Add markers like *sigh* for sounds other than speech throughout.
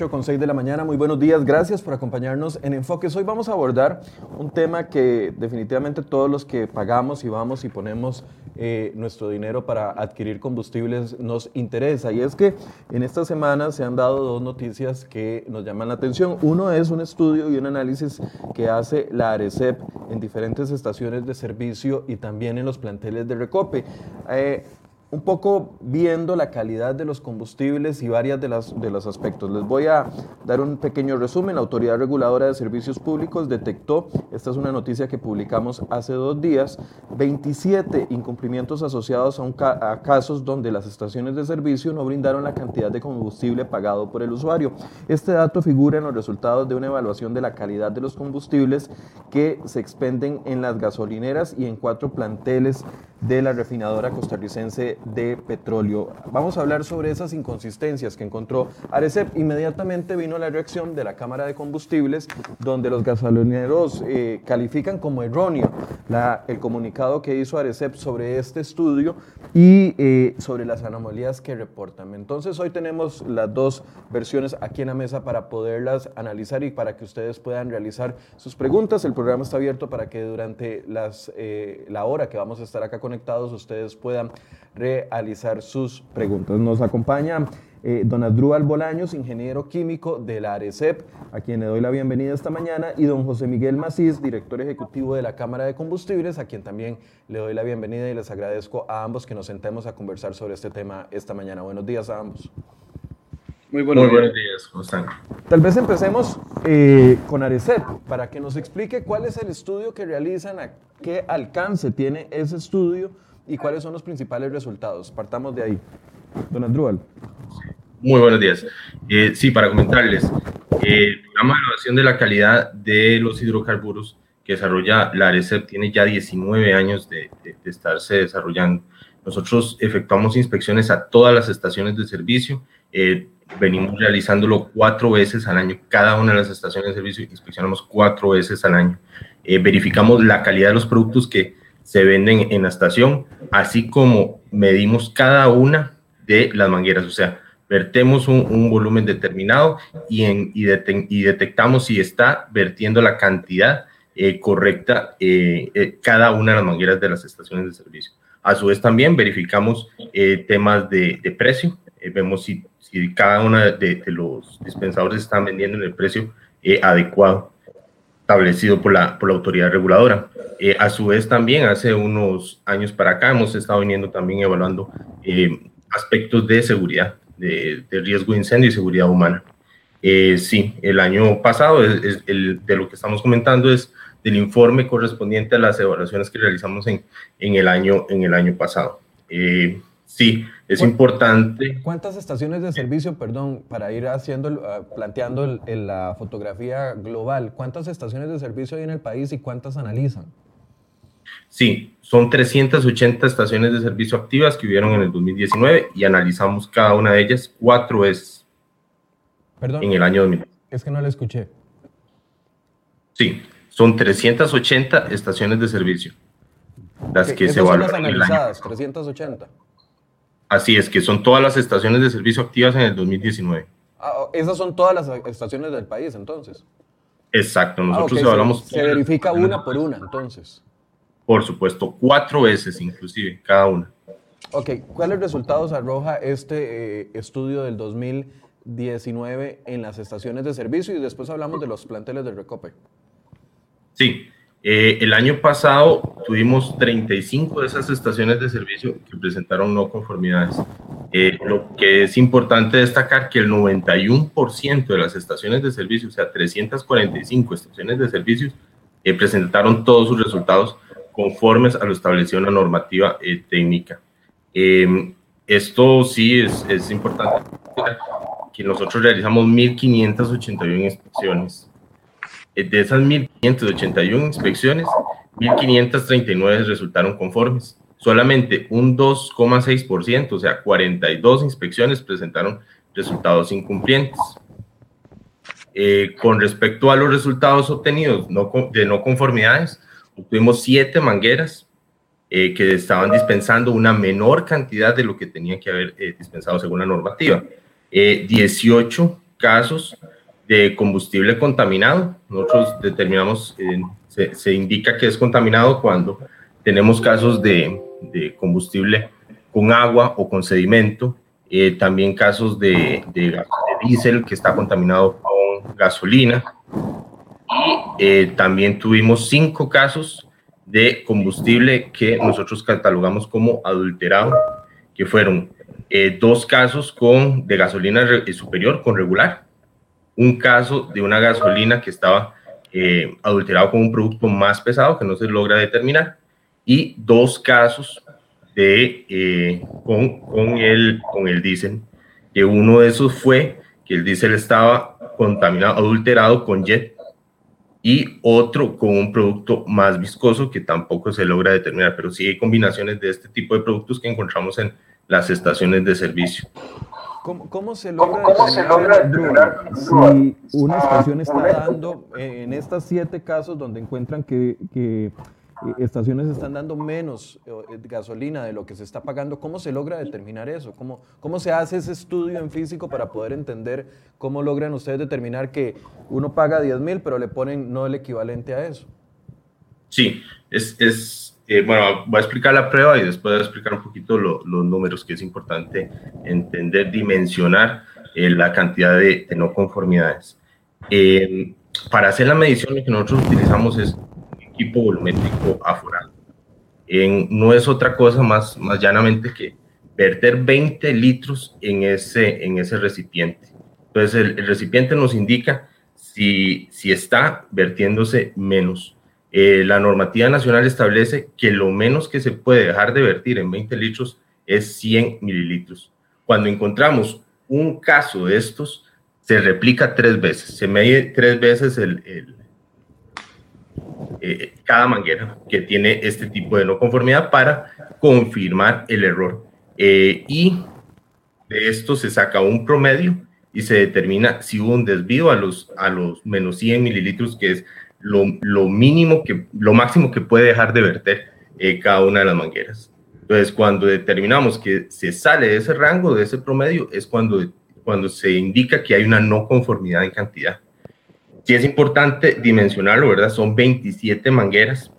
8 con 6 de la mañana. Muy buenos días. Gracias por acompañarnos en Enfoques. Hoy vamos a abordar un tema que definitivamente todos los que pagamos y vamos y ponemos eh, nuestro dinero para adquirir combustibles nos interesa. Y es que en esta semana se han dado dos noticias que nos llaman la atención. Uno es un estudio y un análisis que hace la ARECEP en diferentes estaciones de servicio y también en los planteles de Recope. Eh, un poco viendo la calidad de los combustibles y varias de, las, de los aspectos. Les voy a dar un pequeño resumen. La Autoridad Reguladora de Servicios Públicos detectó, esta es una noticia que publicamos hace dos días, 27 incumplimientos asociados a, a casos donde las estaciones de servicio no brindaron la cantidad de combustible pagado por el usuario. Este dato figura en los resultados de una evaluación de la calidad de los combustibles que se expenden en las gasolineras y en cuatro planteles de la refinadora costarricense de petróleo. Vamos a hablar sobre esas inconsistencias que encontró Arecep. Inmediatamente vino la reacción de la Cámara de Combustibles, donde los gasolineros eh, califican como erróneo la, el comunicado que hizo Arecep sobre este estudio y eh, sobre las anomalías que reportan. Entonces hoy tenemos las dos versiones aquí en la mesa para poderlas analizar y para que ustedes puedan realizar sus preguntas. El programa está abierto para que durante las, eh, la hora que vamos a estar acá con conectados ustedes puedan realizar sus preguntas. Nos acompaña eh, don Adrúbal Bolaños, ingeniero químico de la ARECEP, a quien le doy la bienvenida esta mañana, y don José Miguel Macís, director ejecutivo de la Cámara de Combustibles, a quien también le doy la bienvenida y les agradezco a ambos que nos sentemos a conversar sobre este tema esta mañana. Buenos días a ambos. Muy buenos, Muy buenos días, ¿cómo están? Tal vez empecemos eh, con Arecep, para que nos explique cuál es el estudio que realizan, a qué alcance tiene ese estudio y cuáles son los principales resultados. Partamos de ahí. Don Andrúbal. Muy buenos días. Eh, sí, para comentarles, eh, el programa de evaluación de la calidad de los hidrocarburos que desarrolla la Arecep tiene ya 19 años de, de, de estarse desarrollando. Nosotros efectuamos inspecciones a todas las estaciones de servicio. Eh, venimos realizándolo cuatro veces al año. Cada una de las estaciones de servicio inspeccionamos cuatro veces al año. Eh, verificamos la calidad de los productos que se venden en la estación, así como medimos cada una de las mangueras. O sea, vertemos un, un volumen determinado y, en, y, de, y, detectamos si está vertiendo la cantidad eh, correcta eh, eh, cada una de las mangueras de las estaciones de servicio. A su vez también verificamos eh, temas de, de precio, vemos si si cada uno de, de, los dispensadores están vendiendo en el precio eh, adecuado establecido por la, por la autoridad reguladora. Eh, a su vez, también hace unos años para acá hemos estado viniendo también evaluando eh, aspectos de seguridad, de, de, riesgo de incendio y seguridad humana. Eh, sí, el año pasado, es, es el, de lo que estamos comentando es del informe correspondiente a las evaluaciones que realizamos en, en, el, año, en el año pasado. Eh, Sí, es importante. ¿Cuántas estaciones de servicio, perdón, para ir haciendo, planteando el, el, la fotografía global, cuántas estaciones de servicio hay en el país y cuántas analizan? Sí, son 380 estaciones de servicio activas que hubieron en el 2019 y analizamos cada una de ellas cuatro veces Perdón, en el año 2000. Es que no la escuché. Sí, son 380 estaciones de servicio. Las okay, que se evaluaron. Son las analizadas, 380. Así es, que son todas las estaciones de servicio activas en el 2019. Ah, esas son todas las estaciones del país, entonces. Exacto, nosotros ah, okay. evaluamos. Se, se verifica una por una, entonces. Por supuesto, cuatro veces inclusive, cada una. Ok, ¿cuáles resultados arroja este eh, estudio del 2019 en las estaciones de servicio? Y después hablamos de los planteles del Recope. Sí, eh, el año pasado tuvimos 35 de esas estaciones de servicio que presentaron no conformidades. Eh, lo que es importante destacar que el 91% de las estaciones de servicio, o sea, 345 estaciones de servicios, eh, presentaron todos sus resultados conformes a lo establecido en la normativa eh, técnica. esto sí es, es importante, que nosotros realizamos 1.581 inspecciones de esas 1.581 inspecciones, 1.539 resultaron conformes. Solamente un 2,6%, o sea, 42 inspecciones presentaron resultados incumplientes. Eh, con respecto a los resultados obtenidos de no conformidades, obtuvimos siete mangueras eh, que estaban dispensando una menor cantidad de lo que tenían que haber eh, dispensado según la normativa. 18 casos de combustible contaminado. Nosotros determinamos, se, se, indica que es contaminado cuando tenemos casos de, de combustible con agua o con sedimento, eh, también casos de, de, diésel que está contaminado con gasolina. Y eh, también tuvimos cinco casos de combustible que nosotros catalogamos como adulterado, que fueron eh, dos casos con, de gasolina superior con regular, un caso de una gasolina que estaba adulterado con un producto más pesado que no se logra determinar, y dos casos de, eh, con, con, el, con el diésel, que uno de esos fue que el diésel estaba contaminado, adulterado con jet, y otro con un producto más viscoso que tampoco se logra determinar, pero sí hay combinaciones de este tipo de productos que encontramos en las estaciones de servicio. ¿Cómo, cómo, se logra, ¿Cómo se logra si una estación está dando, en estos siete casos donde encuentran que, que estaciones están dando menos eh, gasolina de lo que se está pagando. ¿Cómo se logra determinar eso? ¿Cómo, ¿Cómo se hace ese estudio en físico para poder entender cómo logran ustedes determinar que uno paga 10 mil, pero le ponen no el equivalente a eso? Sí, es, es eh, bueno, voy a explicar la prueba y después voy a explicar un poquito los números, que es importante entender, dimensionar eh, la cantidad de, no conformidades. para hacer la medición, lo que nosotros utilizamos es equipo volumétrico aforado. No es otra cosa más, más llanamente que verter 20 litros en ese, en ese recipiente. Entonces, el, recipiente nos indica si, si está vertiéndose menos. Eh, la normativa nacional establece que lo menos que se puede dejar de vertir en 20 litros es 100 mililitros. Cuando encontramos un caso de estos, se replica tres veces, se mide tres veces el, eh, cada manguera que tiene este tipo de no conformidad para confirmar el error. Eh, y de esto se saca un promedio y se determina si hubo un desvío a los, a los menos 100 mililitros, que es lo, lo mínimo que, lo máximo que puede dejar de verter eh, cada una de las mangueras. Entonces, cuando determinamos que se sale de ese rango, de ese promedio, es cuando, cuando se indica que hay una no conformidad en cantidad. Sí es importante dimensionarlo, ¿verdad? Son 27 mangueras.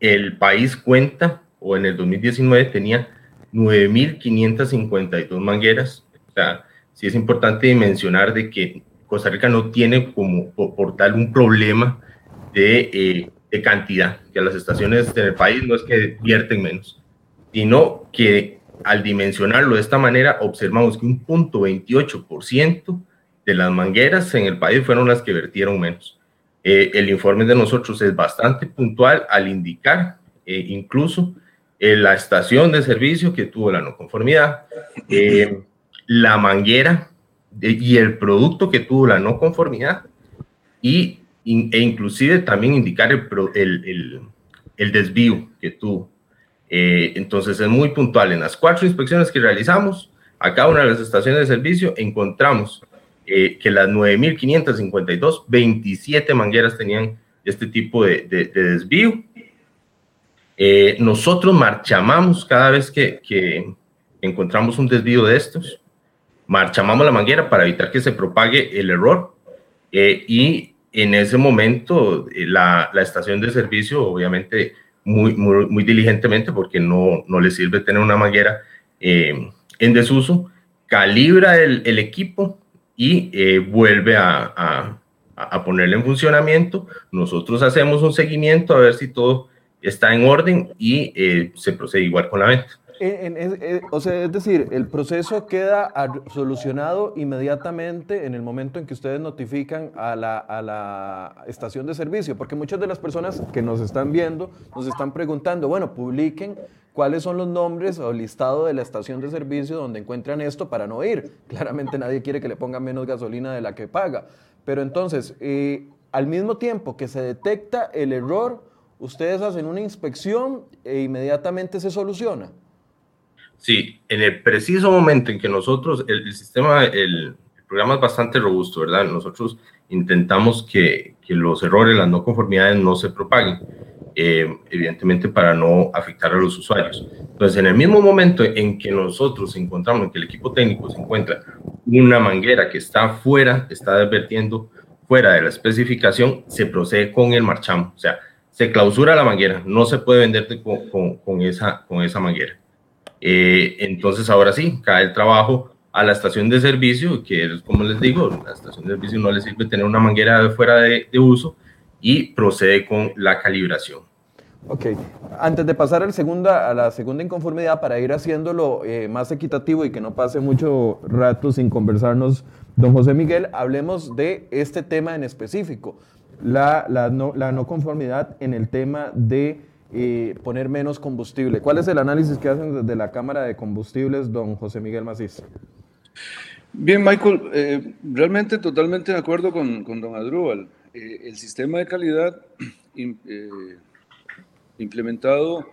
El país cuenta, o en el 2019 tenía 9.552 mangueras. O sea, sí es importante dimensionar de que Costa Rica no tiene como por tal un problema de, eh, de cantidad, que las estaciones del país no es que vierten menos, sino que al dimensionarlo de esta manera observamos que un punto 28% de las mangueras en el país fueron las que vertieron menos. Eh, el informe de nosotros es bastante puntual al indicar eh, incluso la estación de servicio que tuvo la no conformidad, la manguera y el producto que tuvo la no conformidad y, e inclusive también indicar el, el, el desvío que tuvo. entonces es muy puntual. En las cuatro inspecciones que realizamos, a cada una de las estaciones de servicio encontramos eh, que las 9.552, 27 mangueras tenían este tipo de, desvío. Eh, nosotros marchamamos cada vez que, que, encontramos un desvío de estos, marchamamos la manguera para evitar que se propague el error eh, y en ese momento la, la, estación de servicio, obviamente muy, muy, muy, diligentemente, porque no, no le sirve tener una manguera en desuso, calibra el, el equipo y eh, vuelve a, a, ponerle en funcionamiento. Nosotros hacemos un seguimiento a ver si todo está en orden y eh, se procede igual con la venta. Eh, o sea, es decir, el proceso queda solucionado inmediatamente en el momento en que ustedes notifican a la, a la, estación de servicio, porque muchas de las personas que nos están viendo nos están preguntando, bueno, publiquen cuáles son los nombres o el listado de la estación de servicio donde encuentran esto para no ir. Claramente nadie quiere que le pongan menos gasolina de la que paga. Pero entonces, eh, al mismo tiempo que se detecta el error, ustedes hacen una inspección e inmediatamente se soluciona. Sí, en el preciso momento en que nosotros, el, sistema, el, programa es bastante robusto, ¿verdad? Nosotros intentamos que, que los errores, las no conformidades no se propaguen. Eh, evidentemente para no afectar a los usuarios. Entonces, en el mismo momento en que nosotros encontramos, que el equipo técnico se encuentra una manguera que está fuera, está advirtiendo fuera de la especificación, se procede con el marchamo. O sea, se clausura la manguera, no se puede vender con, con, esa, con esa manguera. Eh, entonces, ahora sí, cae el trabajo a la estación de servicio, que es como les digo, la estación de servicio no le sirve tener una manguera fuera de, de uso y procede con la calibración. Ok, antes de pasar al segunda, a la segunda inconformidad, para ir haciéndolo eh, más equitativo y que no pase mucho rato sin conversarnos, don José Miguel, hablemos de este tema en específico, la, la, no, la no, conformidad en el tema de eh, poner menos combustible. ¿Cuál es el análisis que hacen desde la Cámara de Combustibles, don José Miguel Macís? Bien, Michael, eh, realmente totalmente de acuerdo con, con don Adrúbal. el sistema de calidad *clears throat* implementado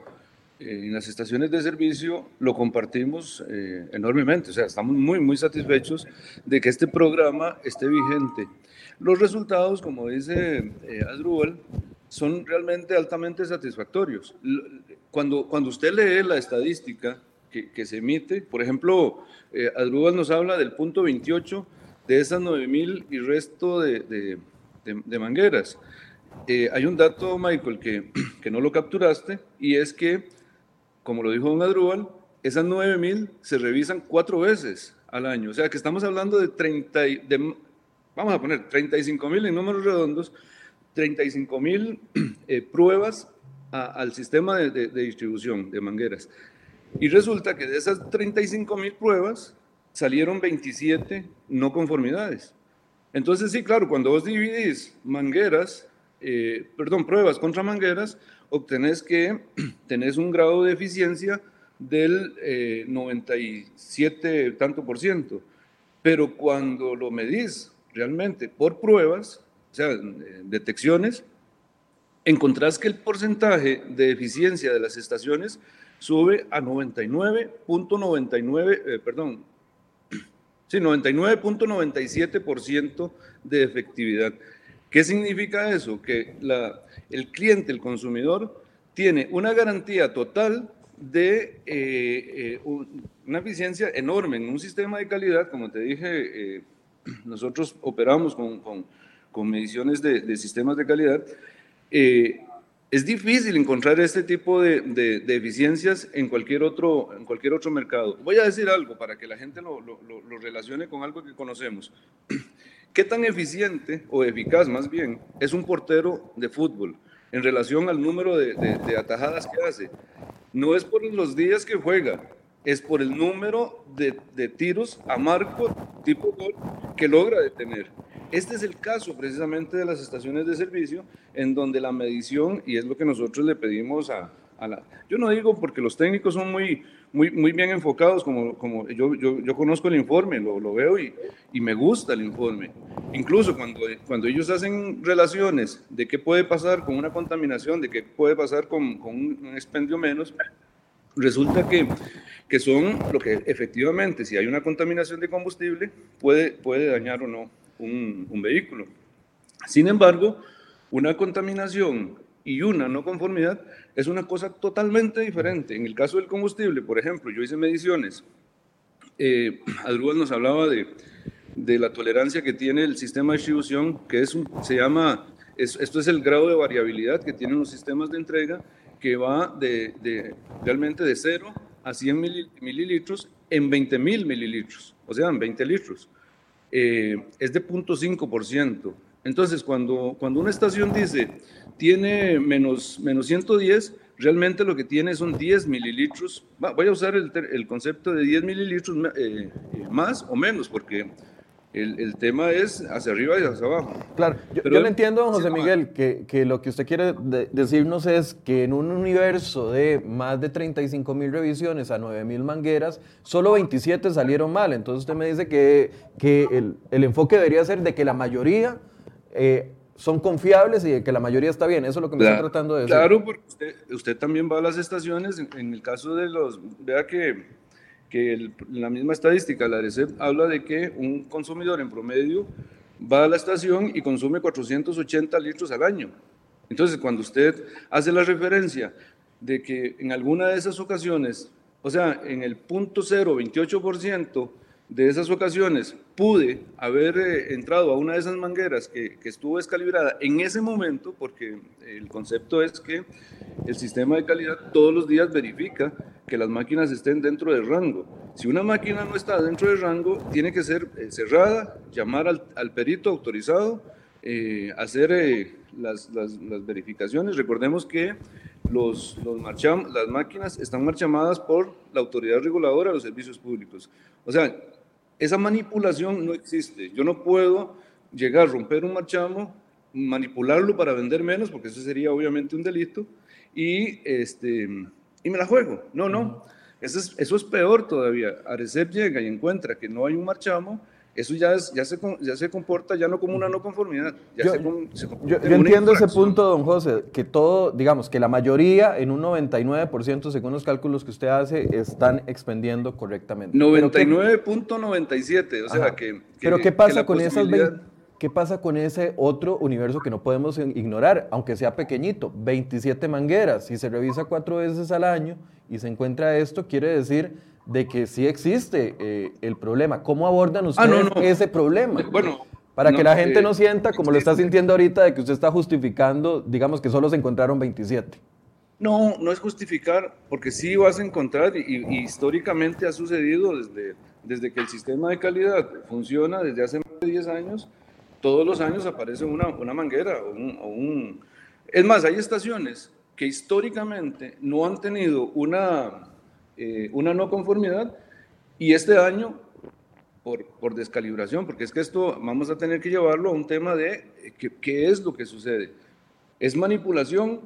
eh, en las estaciones de servicio lo compartimos eh, enormemente, o sea, estamos muy, muy satisfechos de que este programa esté vigente. Los resultados, como dice eh, Adrúbal, son realmente altamente satisfactorios. Cuando, cuando usted lee la estadística que, que se emite, por ejemplo, eh, nos habla del punto 28 de esas 9.000 y resto de, de, mangueras. Eh, hay un dato, Michael, que, *clears throat* que, no lo capturaste, y es que, como lo dijo don Adrúbal, esas 9.000 se revisan cuatro veces al año. O sea, que estamos hablando de 30, de, vamos a poner 35.000 en números redondos, 35.000 eh, pruebas a, al sistema de, de, de, distribución de mangueras. Y resulta que de esas 35.000 pruebas salieron 27 no conformidades. Entonces, sí, claro, cuando vos dividís mangueras eh, perdón, pruebas contra mangueras, obtenés que *clears throat* tenés un grado de eficiencia del eh, 97 tanto por ciento. Pero cuando lo medís realmente por pruebas, sea, detecciones, encontrás que el porcentaje de eficiencia de las estaciones sube a 99.99, eh, perdón, sí, 99.97% de efectividad. ¿Qué significa eso? Que el cliente, el consumidor, tiene una garantía total de eh, eh, una eficiencia enorme en un sistema de calidad, como te dije, eh, nosotros operamos con, con mediciones de, sistemas de calidad. Eh, es difícil encontrar este tipo de, de, eficiencias en cualquier, otro, en cualquier otro mercado. Voy a decir algo para que la gente lo, lo, lo relacione con algo que conocemos. *clears throat* ¿Qué tan eficiente o eficaz más bien es un portero de fútbol en relación al número de, de, atajadas que hace? No es por los días que juega, es por el número de tiros a marco tipo gol que logra detener. Este es el caso precisamente de las estaciones de servicio en donde la medición, y es lo que nosotros le pedimos a, a la... Yo no digo porque los técnicos son muy, muy, muy bien enfocados, como, como yo, yo, yo conozco el informe, lo, lo veo y, y, me gusta el informe. Incluso cuando, cuando ellos hacen relaciones de qué puede pasar con una contaminación, de qué puede pasar con, con un expendio menos, resulta que, que son lo que efectivamente, si hay una contaminación de combustible, puede, puede dañar o no un, vehículo. Sin embargo, una contaminación y una no conformidad es una cosa totalmente diferente. En el caso del combustible, por ejemplo, yo hice mediciones. Eh, nos hablaba de, de, la tolerancia que tiene el sistema de distribución, que es un, se llama, es, esto es el grado de variabilidad que tienen los sistemas de entrega, que va de, de realmente de 0 a 100 mililitros en 20 mil mililitros, o sea, en 20 litros. Eh, es de 0.5%. Entonces, cuando, cuando una estación dice tiene menos, menos 110, realmente lo que tiene son 10 mililitros. Voy a usar el, el concepto de 10 mililitros eh, eh, más o menos, porque el, el, tema es hacia arriba y hacia abajo. Claro, yo, Pero, yo le entiendo, don José Miguel, que, que, lo que usted quiere de, decirnos es que en un universo de más de 35 mil revisiones a 9 mil mangueras, solo 27 salieron mal. Entonces usted me dice que, que el, el enfoque debería ser de que la mayoría eh, son confiables y que la mayoría está bien. Eso es lo que me claro, está tratando de decir. Claro, porque usted, usted, también va a las estaciones, en, en el caso de los, vea que, que el, la misma estadística, la RECEP, habla de que un consumidor en promedio va a la estación y consume 480 litros al año. Entonces, cuando usted hace la referencia de que en alguna de esas ocasiones, o sea, en el punto 0, 28%, de esas ocasiones pude haber eh, entrado a una de esas mangueras que, estuvo descalibrada en ese momento, porque el concepto es que el sistema de calidad todos los días verifica que las máquinas estén dentro del rango. Si una máquina no está dentro del rango, tiene que ser eh, cerrada, llamar al, perito autorizado, eh, hacer las, verificaciones. Recordemos que los, las máquinas están marchamadas por la autoridad reguladora de los servicios públicos. O sea, esa manipulación no existe. Yo no puedo llegar a romper un marchamo, manipularlo para vender menos, porque eso sería obviamente un delito, y, este, y me la juego. No, no. Eso es, eso es peor todavía. Arecep llega y encuentra que no hay un marchamo, eso ya, es, ya, se, ya se comporta ya no como una no conformidad. Ya yo, se, se yo, yo entiendo ese punto, don José, que todo, digamos, que la mayoría, en un 99%, según los cálculos que usted hace, están expendiendo correctamente. 99.97, o sea que, que, Pero ¿qué pasa con esas 20, ¿Qué pasa con ese otro universo que no podemos ignorar, aunque sea pequeñito? 27 mangueras. Si se revisa cuatro veces al año y se encuentra esto, quiere decir de que sí existe eh, el problema. ¿Cómo abordan ustedes ah, no, no. ese problema? Bueno, para no, que la gente eh, no sienta, como lo está sintiendo ahorita, de que usted está justificando, digamos que solo se encontraron 27. No, no es justificar, porque sí vas a encontrar, y, y históricamente ha sucedido desde, desde que el sistema de calidad funciona desde hace más de 10 años, todos los años aparece una, una manguera o un, o un... Es más, hay estaciones que históricamente no han tenido una, eh, una no conformidad y este año, por, por, descalibración, porque es que esto vamos a tener que llevarlo a un tema de eh, qué, qué es lo que sucede. ¿Es manipulación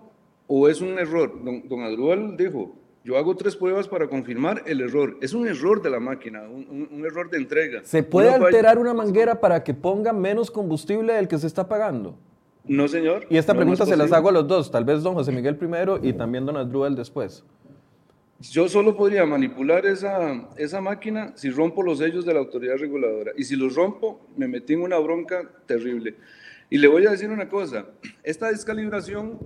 o es un error? Don, don Adrual dijo, yo hago tres pruebas para confirmar el error. Es un error de la máquina, un, un, error de entrega. ¿Se puede una alterar una manguera para que ponga menos combustible del que se está pagando? No, señor. Y esta no pregunta se las hago a los dos, tal vez don José Miguel primero y también don Adruel después. Yo solo podría manipular esa, esa máquina si rompo los sellos de la autoridad reguladora. Y si los rompo, me metí en una bronca terrible. Y le voy a decir una cosa, esta descalibración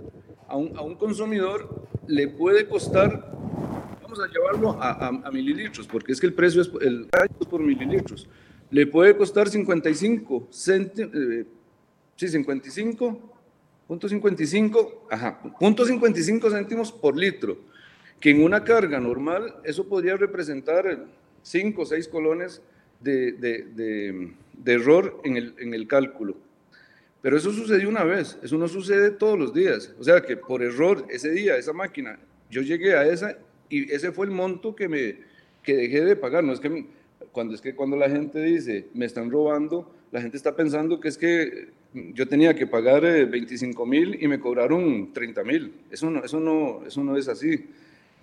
a un, a un consumidor le puede costar, vamos a llevarlo a, a, a mililitros, porque es que el precio es, el por mililitros, le puede costar 55 céntimos, eh, sí, 55, punto 55, ajá, punto 55 céntimos por litro que en una carga normal eso podría representar 5 o 6 colones de, de, de, de error en el, en el, cálculo. Pero eso sucedió una vez, eso no sucede todos los días. O sea que por error ese día, esa máquina, yo llegué a esa y ese fue el monto que, me, que dejé de pagar. No es que cuando, es que cuando la gente dice me están robando, la gente está pensando que es que yo tenía que pagar 25 eh, mil y me cobraron 30 mil. Eso no, eso, no, eso no es así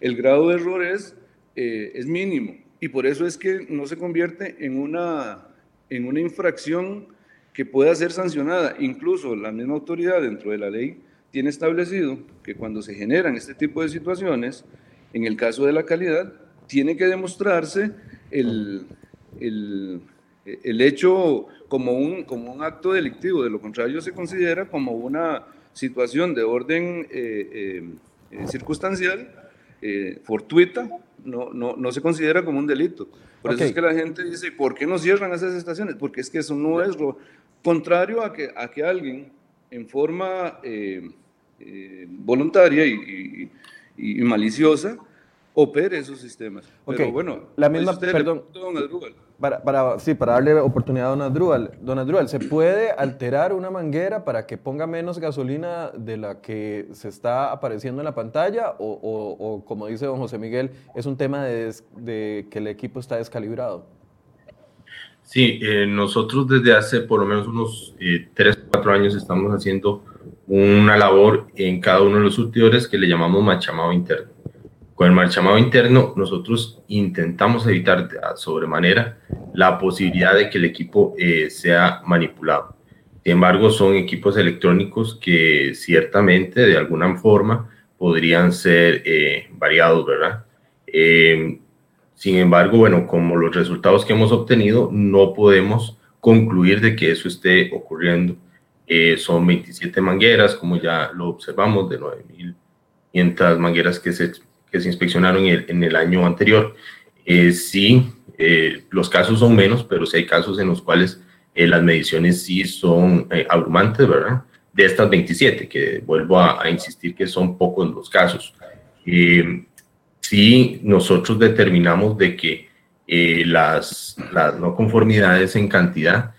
el grado de error es, eh, es mínimo y por eso es que no se convierte en una, en una infracción que pueda ser sancionada. Incluso la misma autoridad dentro de la ley tiene establecido que cuando se generan este tipo de situaciones, en el caso de la calidad, tiene que demostrarse el, el, el hecho como un, como un acto delictivo, de lo contrario se considera como una situación de orden eh, eh, circunstancial eh, fortuita no, no, no, se considera como un delito. Por okay. eso es que la gente dice, ¿por qué no cierran esas estaciones? Porque es que eso no es lo contrario a que, a que alguien en forma eh, eh, voluntaria y, y, y, maliciosa opere esos sistemas. Okay. Pero bueno, la misma, perdón, para, para, sí, para darle oportunidad a Don Adrual. Don Adrual, ¿se puede alterar una manguera para que ponga menos gasolina de la que se está apareciendo en la pantalla? O, o, o como dice don José Miguel, es un tema de, de que el equipo está descalibrado? Sí, eh, nosotros desde hace por lo menos unos eh, 3 o 4 años estamos haciendo una labor en cada uno de los surtidores que le llamamos machamado interno. Con el marchamado interno, nosotros intentamos evitar sobremanera la posibilidad de que el equipo eh, sea manipulado. Sin embargo, son equipos electrónicos que ciertamente, de alguna forma, podrían ser eh, variados, ¿verdad? Eh, sin embargo, bueno, como los resultados que hemos obtenido, no podemos concluir de que eso esté ocurriendo. Eh, son 27 mangueras, como ya lo observamos, de 9.500 mangueras que se que se inspeccionaron en el, en el año anterior. Eh, sí, Eh, los casos son menos, pero sí hay casos en los cuales eh, las mediciones sí son eh, abrumantes, ¿verdad? De estas 27, que vuelvo a, insistir que son pocos los casos. sí, nosotros determinamos de que las, las no conformidades en cantidad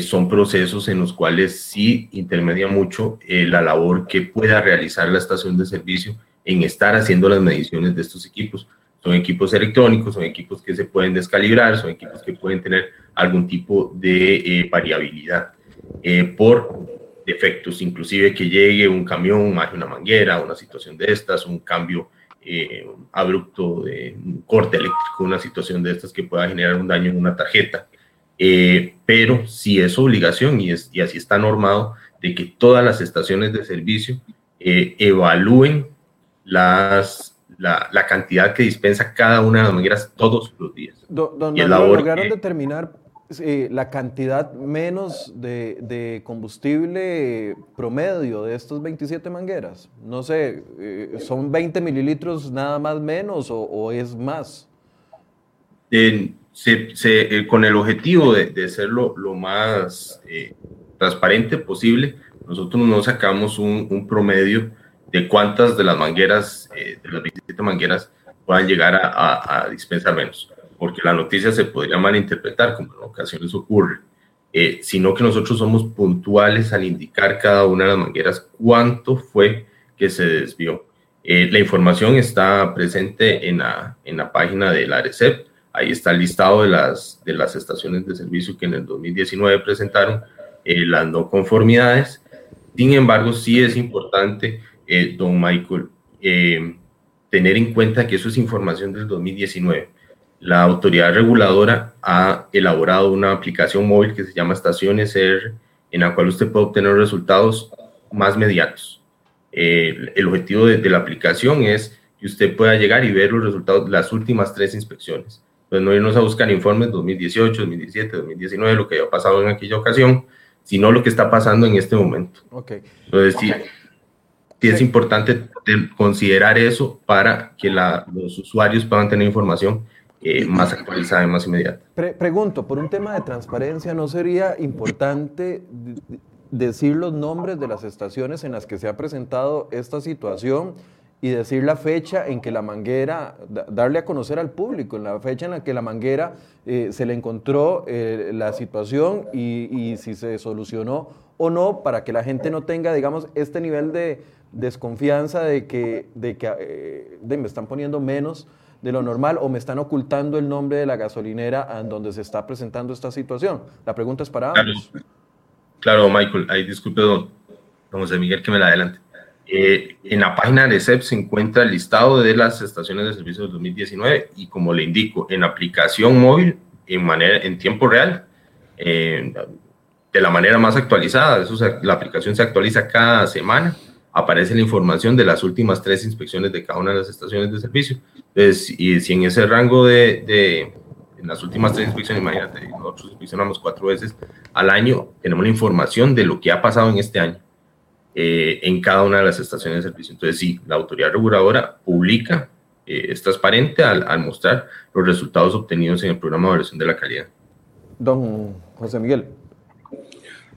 son procesos en los cuales sí intermedia mucho la labor que pueda realizar la estación de servicio en estar haciendo las mediciones de estos equipos son equipos electrónicos, son equipos que se pueden descalibrar, son equipos que pueden tener algún tipo de eh, variabilidad eh, por defectos, inclusive que llegue un camión, una manguera, una situación de estas, un cambio eh, abrupto de un corte eléctrico, una situación de estas que pueda generar un daño en una tarjeta. pero si es obligación y, es, y así está normado de que todas las estaciones de servicio evalúen las la, la, cantidad que dispensa cada una de las mangueras todos los días. y lograron determinar eh, la cantidad menos de, de, combustible promedio de estos 27 mangueras? No sé, eh, ¿son 20 mililitros nada más menos o, o es más? se, se, eh, con el objetivo de, de hacerlo lo más transparente posible, nosotros no sacamos un, un promedio de cuántas de las mangueras, eh, de las 27 mangueras, puedan llegar a, dispensar menos, porque la noticia se podría malinterpretar, como en ocasiones ocurre, eh, sino que nosotros somos puntuales al indicar cada una de las mangueras cuánto fue que se desvió. Eh, la información está presente en la, en la página de la ARECEP, ahí está el listado de las, de las estaciones de servicio que en el 2019 presentaron las no conformidades. Sin embargo, sí es importante eh, don Michael, eh, tener en cuenta que eso es información del 2019. La autoridad reguladora ha elaborado una aplicación móvil que se llama Estaciones R, en la cual usted puede obtener resultados más mediatos. Eh, el objetivo de, la aplicación es que usted pueda llegar y ver los resultados de las últimas tres inspecciones. Pues no irnos a buscar informes 2018, 2017, 2019, lo que haya pasado en aquella ocasión, sino lo que está pasando en este momento. Okay. Entonces, sí, sí es importante considerar eso para que los usuarios puedan tener información eh, más actualizada y más inmediata. pregunto, por un tema de transparencia, ¿no sería importante decir los nombres de las estaciones en las que se ha presentado esta situación y decir la fecha en que la manguera, darle a conocer al público, en la fecha en la que la manguera eh, se le encontró eh, la situación y, y si se solucionó o no, para que la gente no tenga, digamos, este nivel de, desconfianza de que, de que eh, me están poniendo menos de lo normal o me están ocultando el nombre de la gasolinera en donde se está presentando esta situación. La pregunta es para ambos. Claro, Michael, ahí disculpe, don, José Miguel, que me la adelante. Eh, en la página de CEP se encuentra el listado de las estaciones de servicio del 2019 y como le indico, en aplicación móvil, en, manera, en tiempo real, eh, de la manera más actualizada. Eso la aplicación se actualiza cada semana aparece la información de las últimas tres inspecciones de cada una de las estaciones de servicio. Entonces, y si en ese rango de, de en las últimas tres inspecciones, imagínate, nosotros inspeccionamos cuatro veces al año, tenemos la información de lo que ha pasado en este año eh, en cada una de las estaciones de servicio. Entonces, sí, la autoridad reguladora publica, eh, es transparente al, al, mostrar los resultados obtenidos en el programa de evaluación de la calidad. Don José Miguel.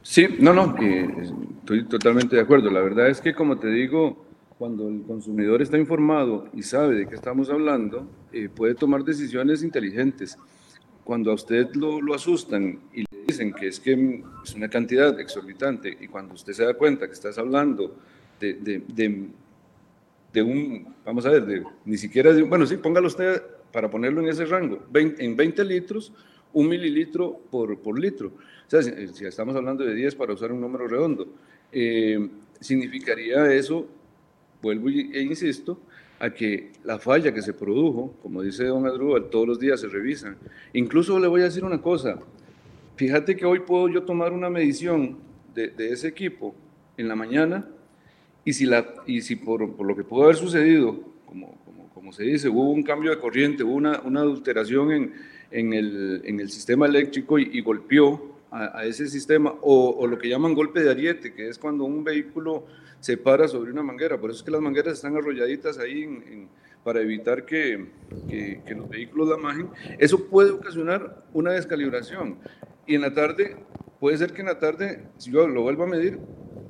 Sí, no, no, estoy totalmente de acuerdo. La verdad es que, como te digo, cuando el consumidor está informado y sabe de qué estamos hablando, eh, puede tomar decisiones inteligentes. Cuando a usted lo, lo, asustan y le dicen que es que es una cantidad exorbitante y cuando usted se da cuenta que estás hablando de, de, de, un, vamos a ver, ni siquiera, bueno, sí, póngalo usted para ponerlo en ese rango, en 20 litros, un mililitro por, por litro. Sea, si, estamos hablando de 10 para usar un número redondo, eh, significaría eso, vuelvo e insisto, a que la falla que se produjo, como dice don Adrúbal, todos los días se revisan. Incluso le voy a decir una cosa, fíjate que hoy puedo yo tomar una medición de, ese equipo en la mañana y si, la, y si por, por lo que pudo haber sucedido, como, como, como, se dice, hubo un cambio de corriente, hubo una, una adulteración en, en, el, en, el, sistema eléctrico y, y golpeó a, ese sistema, o, lo que llaman golpe de ariete, que es cuando un vehículo se para sobre una manguera. Por eso es que las mangueras están arrolladitas ahí para evitar que, que, los vehículos la majen, eso puede ocasionar una descalibración. Y en la tarde, puede ser que en la tarde, si yo lo vuelvo a medir,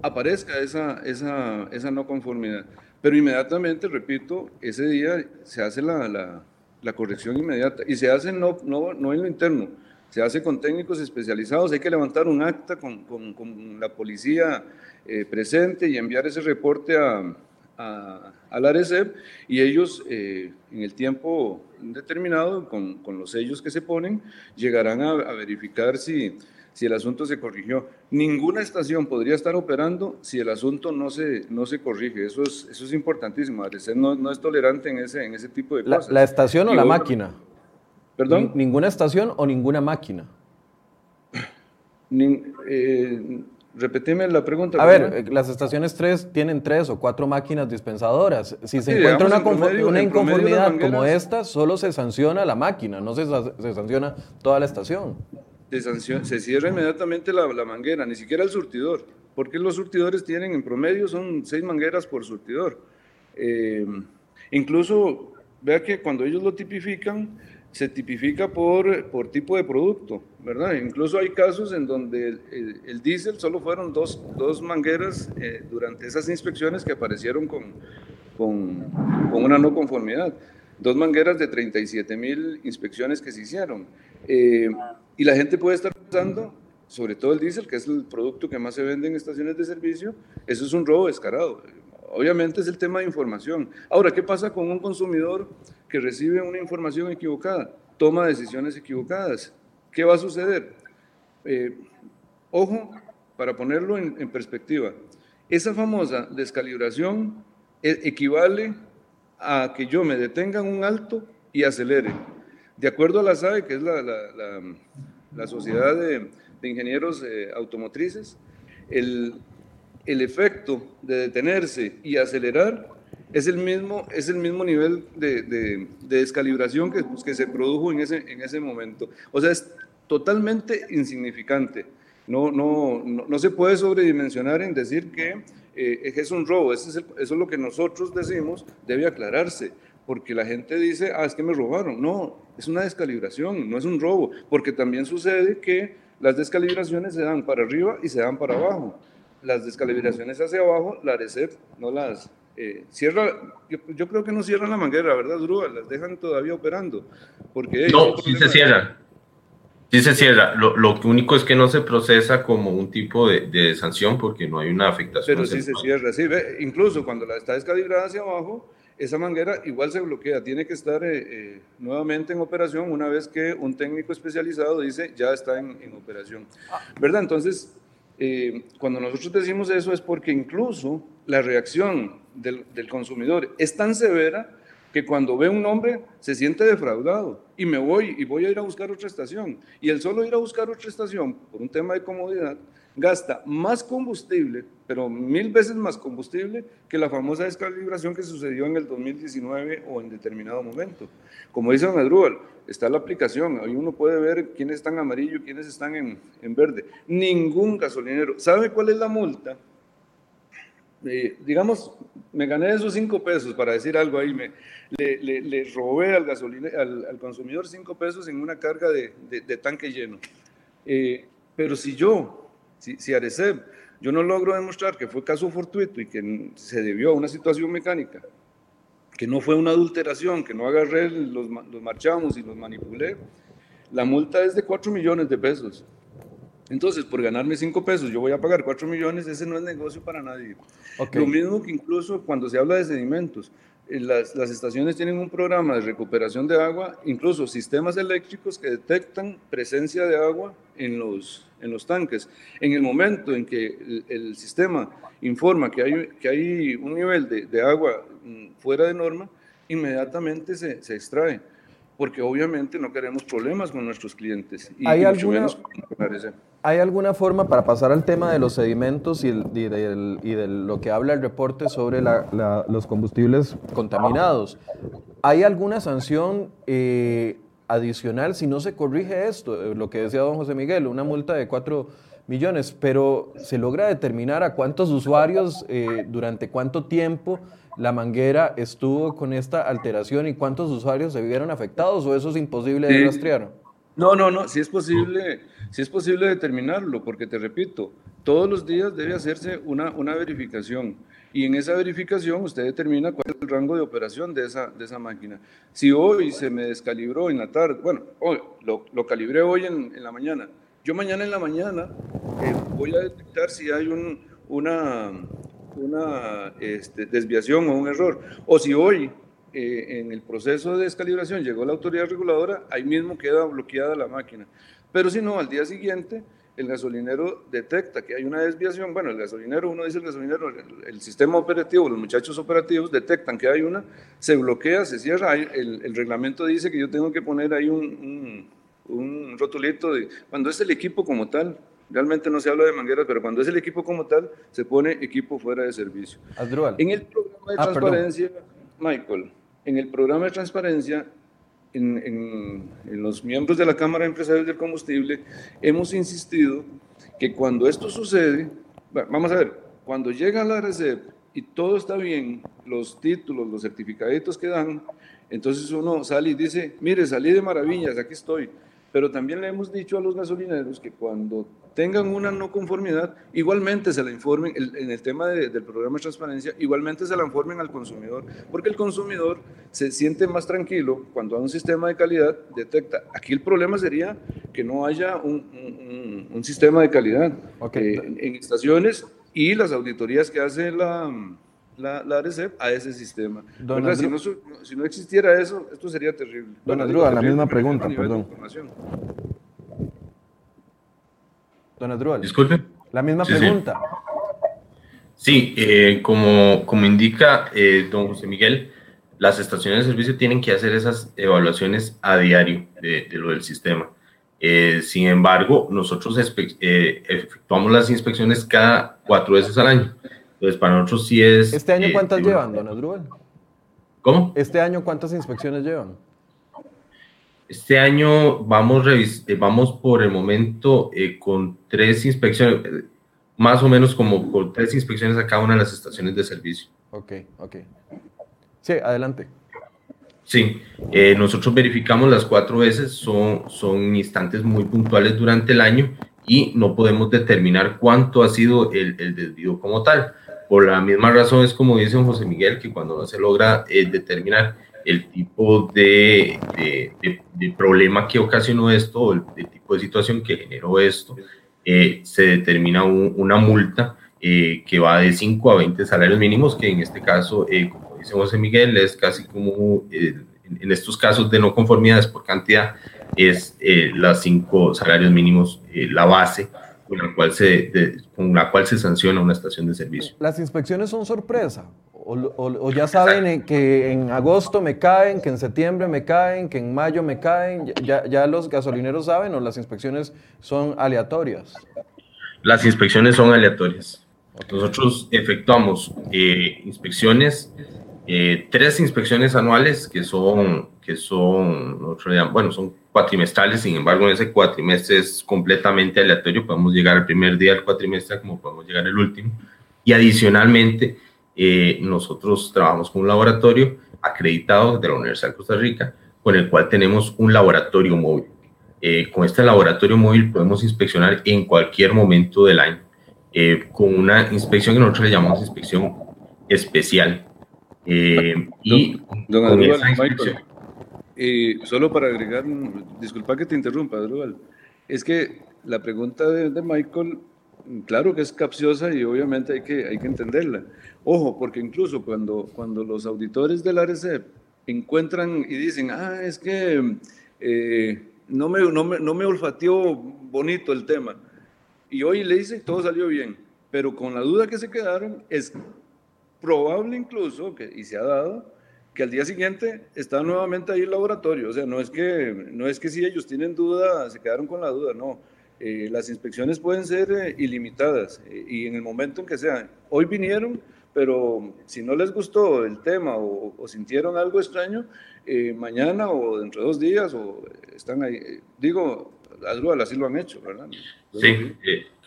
aparezca esa, esa, esa no conformidad. Pero inmediatamente, repito, ese día se hace la, la, la corrección inmediata y se hace no, no, no en lo interno, se hace con técnicos especializados, hay que levantar un acta con, con, con la policía eh, presente y enviar ese reporte a, a, al ARECEP y ellos eh, en el tiempo determinado, con, con, los sellos que se ponen, llegarán a, a verificar si, si el asunto se corrigió. Ninguna estación podría estar operando si el asunto no se, no se corrige. Eso es, eso es importantísimo. ARECEP no, no es tolerante en ese, en ese tipo de la, cosas. ¿La estación o y la máquina? ¿Perdón? ¿Ninguna estación o ninguna máquina? Ni, eh, Repetime la pregunta. A ver, eh, las estaciones 3 tienen tres o cuatro máquinas dispensadoras. Si se sí, encuentra una, promedio, una inconformidad como esta, solo se sanciona la máquina, no se, se sanciona toda la estación. Se, sanciona, se cierra inmediatamente la, la, manguera, ni siquiera el surtidor, porque los surtidores tienen en promedio son seis mangueras por surtidor. Eh, incluso, vea que cuando ellos lo tipifican, se tipifica por, por tipo de producto, ¿verdad? Incluso hay casos en donde el, el, el diésel solo fueron dos, dos mangueras eh, durante esas inspecciones que aparecieron con, con, una no conformidad. Dos mangueras de 37 mil inspecciones que se hicieron. Eh, y la gente puede estar pensando, sobre todo el diésel, que es el producto que más se vende en estaciones de servicio, eso es un robo descarado. Obviamente es el tema de información. Ahora, ¿qué pasa con un consumidor que recibe una información equivocada? Toma decisiones equivocadas. ¿Qué va a suceder? Eh, ojo, para ponerlo en, perspectiva, esa famosa descalibración e equivale a que yo me detenga en un alto y acelere. De acuerdo a la SAE, que es la, la Sociedad de, de Ingenieros eh, Automotrices, el, el efecto de detenerse y acelerar es el mismo, es el mismo nivel de, de, de descalibración que, pues, que, se produjo en ese, en ese momento. O sea, es totalmente insignificante. No, no, no, se puede sobredimensionar en decir que eh, es un robo. Eso es, eso es lo que nosotros decimos, debe aclararse porque la gente dice, ah, es que me robaron. No, es una descalibración, no es un robo, porque también sucede que las descalibraciones se dan para arriba y se dan para abajo las descalibraciones hacia abajo, la ARECEP no las eh, cierra, yo, yo, creo que no cierran la manguera, ¿verdad, Drúbal? Las dejan todavía operando. Porque no, sí se cierra. Sí se cierra. Lo, lo, único es que no se procesa como un tipo de, de sanción porque no hay una afectación. Pero sí se cierra, sí. Ve, incluso cuando la está descalibrada hacia abajo, esa manguera igual se bloquea, tiene que estar eh, eh, nuevamente en operación una vez que un técnico especializado dice ya está en, en operación. ¿Verdad? Entonces, eh, cuando nosotros decimos eso es porque incluso la reacción del, del, consumidor es tan severa que cuando ve un nombre se siente defraudado y me voy y voy a ir a buscar otra estación. Y el solo ir a buscar otra estación por un tema de comodidad gasta más combustible, pero mil veces más combustible que la famosa descalibración que sucedió en el 2019 o en determinado momento. Como dice Don Adrúbal, está la aplicación, ahí uno puede ver quiénes están amarillo quiénes están en, en verde. Ningún gasolinero. ¿Sabe cuál es la multa? Eh, digamos, me gané esos cinco pesos para decir algo ahí, me, le, le, le robé al, al, al, consumidor cinco pesos en una carga de, de, de tanque lleno. Eh, pero si yo, si, si Areceb, yo no logro demostrar que fue caso fortuito y que se debió a una situación mecánica, que no fue una adulteración, que no agarré los, los marchamos y los manipulé, la multa es de 4 millones de pesos. Entonces, por ganarme 5 pesos, yo voy a pagar 4 millones, ese no es negocio para nadie. Okay. Lo mismo que incluso cuando se habla de sedimentos, las, las, estaciones tienen un programa de recuperación de agua, incluso sistemas eléctricos que detectan presencia de agua en los, en los tanques. En el momento en que el, el sistema informa que hay, que hay un nivel de, de agua mm, fuera de norma, inmediatamente se, se extrae porque obviamente no queremos problemas con nuestros clientes. Y, ¿Hay, alguna, ¿Hay alguna forma para pasar al tema de los sedimentos y, el, y, del, y de lo que habla el reporte sobre la, la, los combustibles contaminados? ¿Hay alguna sanción eh, adicional si no se corrige esto? Lo que decía don José Miguel, una multa de 4 millones, pero ¿se logra determinar a cuántos usuarios, eh, durante cuánto tiempo la manguera estuvo con esta alteración y cuántos usuarios se vieron afectados o eso es imposible de rastrear? No, no, no, sí es posible, sí es posible determinarlo, porque te repito, todos los días debe hacerse una, una verificación y en esa verificación usted determina cuál es el rango de operación de esa, de esa máquina. Si hoy se me descalibró en la tarde, bueno, hoy, lo, lo calibré hoy en, en, la mañana, yo mañana en la mañana eh, voy a detectar si hay un, una, una este, desviación o un error. O si hoy eh, en el proceso de descalibración llegó la autoridad reguladora, ahí mismo queda bloqueada la máquina. Pero si no, al día siguiente el gasolinero detecta que hay una desviación, bueno, el gasolinero, uno dice el gasolinero, el, sistema operativo, los muchachos operativos detectan que hay una, se bloquea, se cierra, el, reglamento dice que yo tengo que poner ahí un, un, rotulito de, cuando es el equipo como tal, realmente no se habla de mangueras, pero cuando es el equipo como tal, se pone equipo fuera de servicio. En el programa de ah, transparencia, Michael, en el programa de transparencia en, los miembros de la Cámara de Empresarios del Combustible hemos insistido que cuando esto sucede, vamos a ver, cuando llega la RECEP y todo está bien, los títulos, los certificaditos que dan, entonces uno sale y dice, mire, salí de maravillas, aquí estoy. Pero también le hemos dicho a los gasolineros que cuando tengan una no conformidad, igualmente se la informen, en el tema del programa de transparencia, igualmente se la informen al consumidor, porque el consumidor se siente más tranquilo cuando a un sistema de calidad detecta. Aquí el problema sería que no haya un, un, sistema de calidad eh, en estaciones y las auditorías que hace la la, la a ese sistema. Si, no, si, no, existiera eso, esto sería terrible. Don Andrúa, la misma pregunta, perdón. Don Andrúa. Disculpe. La misma pregunta. Sí, eh, como, como indica eh, don José Miguel, las estaciones de servicio tienen que hacer esas evaluaciones a diario de, de lo del sistema. Eh, sin embargo, nosotros efectuamos las inspecciones cada cuatro veces al año. Entonces, para nosotros sí es... ¿Este año cuántas llevan, don Adrubal? ¿Cómo? ¿Este año cuántas inspecciones llevan? Este año vamos, eh, vamos por el momento eh, con tres inspecciones, más o menos como con tres inspecciones a cada una de las estaciones de servicio. Ok, ok. Sí, adelante. Sí, eh, nosotros verificamos las cuatro veces, son, son instantes muy puntuales durante el año y no podemos determinar cuánto ha sido el, el desvío como tal. Por la misma razón es como dice José Miguel, que cuando no se logra eh, determinar el tipo de, de, problema que ocasionó esto, o el, tipo de situación que generó esto, eh, se determina una multa eh, que va de 5 a 20 salarios mínimos, que en este caso, como dice José Miguel, es casi como en, en estos casos de no conformidades por cantidad, es las 5 salarios mínimos la base con la cual se, con la cual se sanciona una estación de servicio. ¿Las inspecciones son sorpresa? ¿O, ya saben que en agosto me caen, que en septiembre me caen, que en mayo me caen? ¿Ya, ya los gasolineros saben o las inspecciones son aleatorias? Las inspecciones son aleatorias. Nosotros efectuamos eh, inspecciones, eh, tres inspecciones anuales que son, que son, bueno, son cuatrimestrales, sin embargo, en ese cuatrimestre es completamente aleatorio, podemos llegar al primer día del cuatrimestre como podemos llegar al último. Y adicionalmente, eh, nosotros trabajamos con un laboratorio acreditado de la Universidad de Costa Rica, con el cual tenemos un laboratorio móvil. Eh, con este laboratorio móvil podemos inspeccionar en cualquier momento del año, eh, con una inspección que nosotros le llamamos inspección especial. y con esa inspección, y solo para agregar, disculpa que te interrumpa, Drubal, es que la pregunta de, Michael, claro que es capciosa y obviamente hay que, hay que entenderla. Ojo, porque incluso cuando, cuando los auditores del ARECEP encuentran y dicen, ah, es que eh, no, me, no, me, no me olfateó bonito el tema, y hoy le dice, todo salió bien, pero con la duda que se quedaron, es probable incluso, que, y se ha dado, que al día siguiente está nuevamente ahí el laboratorio. O sea, no es que, no es que si ellos tienen duda, se quedaron con la duda, no. Eh, las inspecciones pueden ser eh, ilimitadas eh, y en el momento en que sean. Hoy vinieron, pero si no les gustó el tema o, sintieron algo extraño, mañana o dentro de dos días o están ahí. Digo, Adrual, así lo han hecho, ¿verdad? Sí,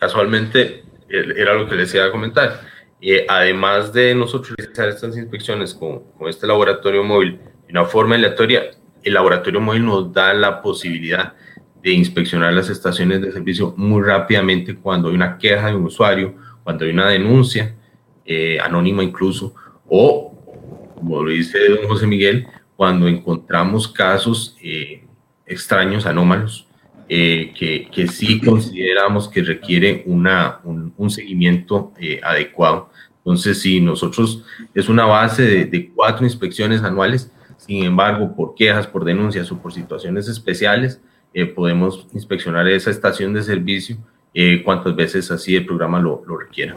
casualmente era lo que les iba a comentar. Además de nosotros realizar estas inspecciones con, con este laboratorio móvil de una forma aleatoria, el laboratorio móvil nos da la posibilidad de inspeccionar las estaciones de servicio muy rápidamente cuando hay una queja de un usuario, cuando hay una denuncia, eh, anónima incluso, o, como lo dice don José Miguel, cuando encontramos casos eh, extraños, anómalos, eh, que, que, sí consideramos que requiere una, un, seguimiento adecuado. Entonces, sí, nosotros es una base de, de cuatro inspecciones anuales, sin embargo, por quejas, por denuncias o por situaciones especiales, podemos inspeccionar esa estación de servicio eh, cuantas veces así el programa lo, lo requiera.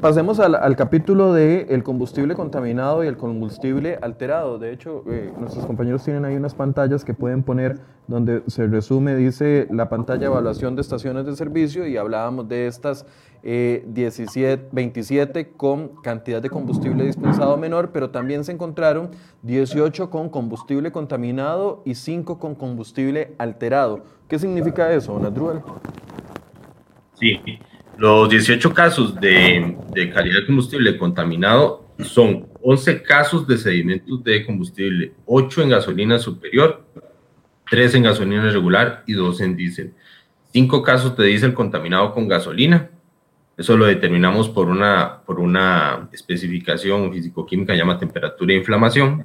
pasemos al, al capítulo de el combustible contaminado y el combustible alterado. De hecho, eh, nuestros compañeros tienen ahí unas pantallas que pueden poner donde se resume, dice la pantalla evaluación de estaciones de servicio y hablábamos de estas 17, eh, 27 con cantidad de combustible dispensado menor, pero también se encontraron 18 con combustible contaminado y 5 con combustible alterado. ¿Qué significa eso, don Adruel? Sí, los 18 casos de, de calidad de combustible contaminado son 11 casos de sedimentos de combustible, 8 en gasolina superior, 3 en gasolina regular y 2 en diésel. 5 casos de diésel contaminado con gasolina. Eso lo determinamos por una, por una especificación físico-química llama temperatura e inflamación.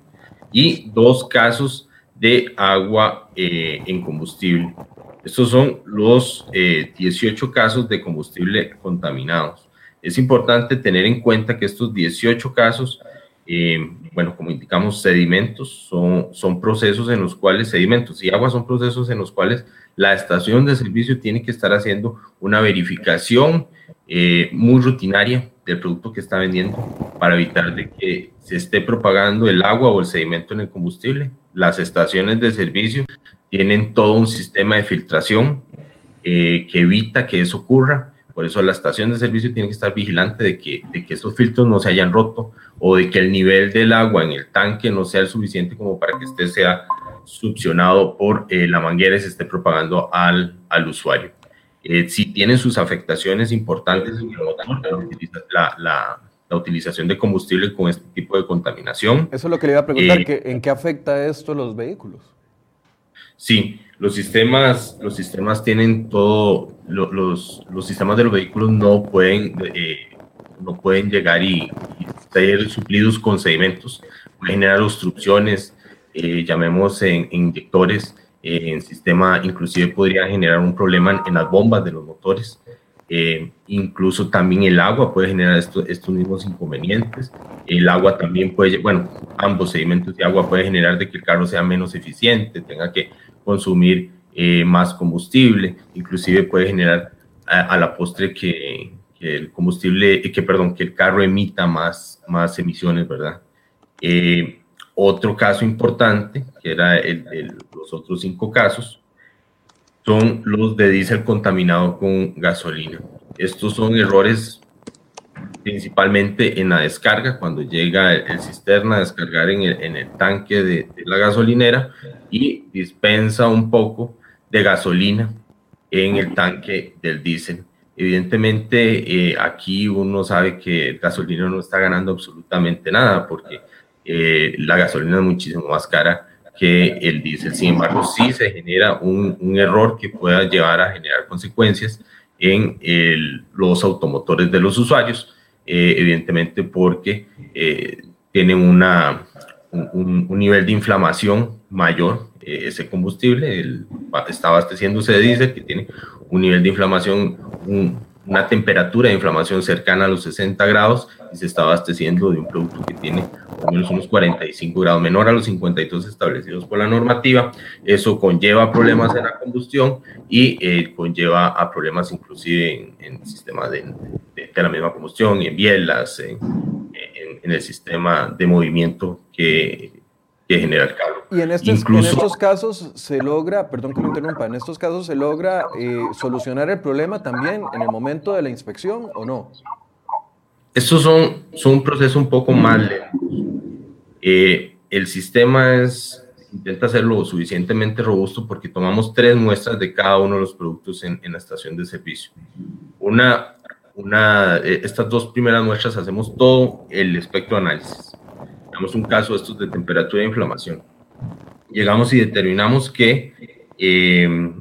Y 2 casos de agua eh, en combustible. Estos son los 18 eh, casos de combustible contaminados. Es importante tener en cuenta que estos 18 casos, eh, bueno, como indicamos, sedimentos son, son procesos en los cuales, sedimentos y agua son procesos en los cuales la estación de servicio tiene que estar haciendo una verificación eh, muy rutinaria del producto que está vendiendo para evitar de que se esté propagando el agua o el sedimento en el combustible. Las estaciones de servicio tienen todo un sistema de filtración eh, que evita que eso ocurra. Por eso la estación de servicio tiene que estar vigilante de que, de que estos filtros no se hayan roto o de que el nivel del agua en el tanque no sea el suficiente como para que este sea succionado por eh, la manguera y se esté propagando al, al usuario. Eh, si tienen sus afectaciones importantes en la, la, la, utilización de combustible con este tipo de contaminación. Eso es lo que le iba a preguntar, ¿en qué afecta esto los vehículos? Sí, los sistemas, los sistemas tienen todo, los, los sistemas de los vehículos no pueden, eh, no pueden llegar y, ser suplidos con sedimentos, pueden generar obstrucciones, eh, llamemos en, inyectores, eh, en sistema, inclusive podría generar un problema en, las bombas de los motores. incluso también el agua puede generar estos mismos inconvenientes. El agua también puede, bueno, ambos sedimentos y agua puede generar de que el carro sea menos eficiente, tenga que consumir eh, más combustible, inclusive puede generar a, la postre que, el combustible, que perdón, que el carro emita más, más emisiones, ¿verdad? Eh, otro caso importante, que era el, los otros cinco casos, son los de diésel contaminado con gasolina. Estos son errores principalmente en la descarga, cuando llega el, cisterna a descargar en el, en el tanque de, la gasolinera y dispensa un poco de gasolina en el tanque del diésel. Evidentemente, eh, aquí uno sabe que el gasolina no está ganando absolutamente nada porque eh, la gasolina es muchísimo más cara que el diésel. Sin embargo, sí se genera un, un error que pueda llevar a generar consecuencias en el, los automotores de los usuarios eh, evidentemente porque eh, tienen una, un, nivel de inflamación mayor eh, ese combustible, el, está abasteciéndose de diésel que tiene un nivel de inflamación, una temperatura de inflamación cercana a los 60 grados y se está abasteciendo de un producto que tiene al menos unos 45 grados menor a los 52 establecidos por la normativa. Eso conlleva problemas en la combustión y eh, conlleva a problemas inclusive en, el sistema de, de, la misma combustión en bielas, en, en, el sistema de movimiento que, que genera el carro. Y en estos, en estos casos se logra, perdón que me interrumpa, en estos casos se logra eh, solucionar el problema también en el momento de la inspección o no? Estos son, son un proceso un poco más lento. Eh, el sistema es, intenta hacerlo suficientemente robusto porque tomamos tres muestras de cada uno de los productos en, en la estación de servicio. Una, una, eh, estas dos primeras muestras hacemos todo el espectro de análisis. Damos un caso estos de temperatura e inflamación. Llegamos y determinamos que, eh,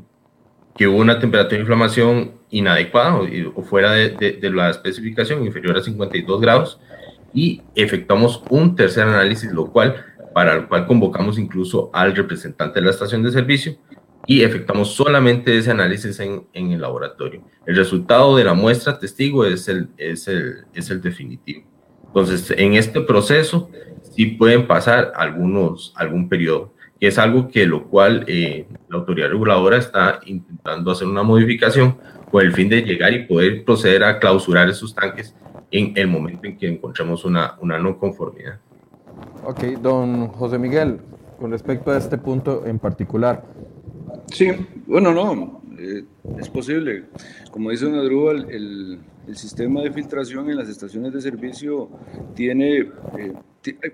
que hubo una temperatura de inflamación inadecuada o, fuera de, la especificación inferior a 52 grados y efectuamos un tercer análisis, lo cual para el cual convocamos incluso al representante de la estación de servicio y efectuamos solamente ese análisis en, en el laboratorio. El resultado de la muestra testigo es el, es el, es el definitivo. Entonces, en este proceso sí pueden pasar algunos, algún periodo, que es algo que lo cual eh, la autoridad reguladora está intentando hacer una modificación con el fin de llegar y poder proceder a clausurar esos tanques en el momento en que encontremos una, una no conformidad. Ok, don José Miguel, con respecto a este punto en particular. Sí, bueno, no, eh, es posible. Como dice don Adrúbal, el, el, sistema de filtración en las estaciones de servicio tiene... Eh,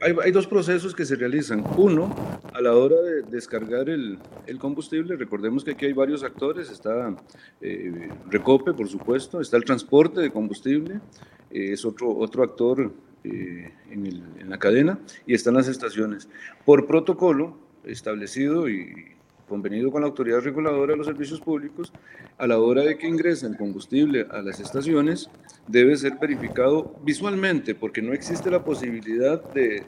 hay, dos procesos que se realizan. Uno, a la hora de descargar el, combustible, recordemos que aquí hay varios actores, está eh, Recope, por supuesto, está el transporte de combustible, es otro, otro actor eh, en, el, en, la cadena y están las estaciones. Por protocolo establecido y convenido con la autoridad reguladora de los servicios públicos, a la hora de que ingresa el combustible a las estaciones, debe ser verificado visualmente, porque no existe la posibilidad de,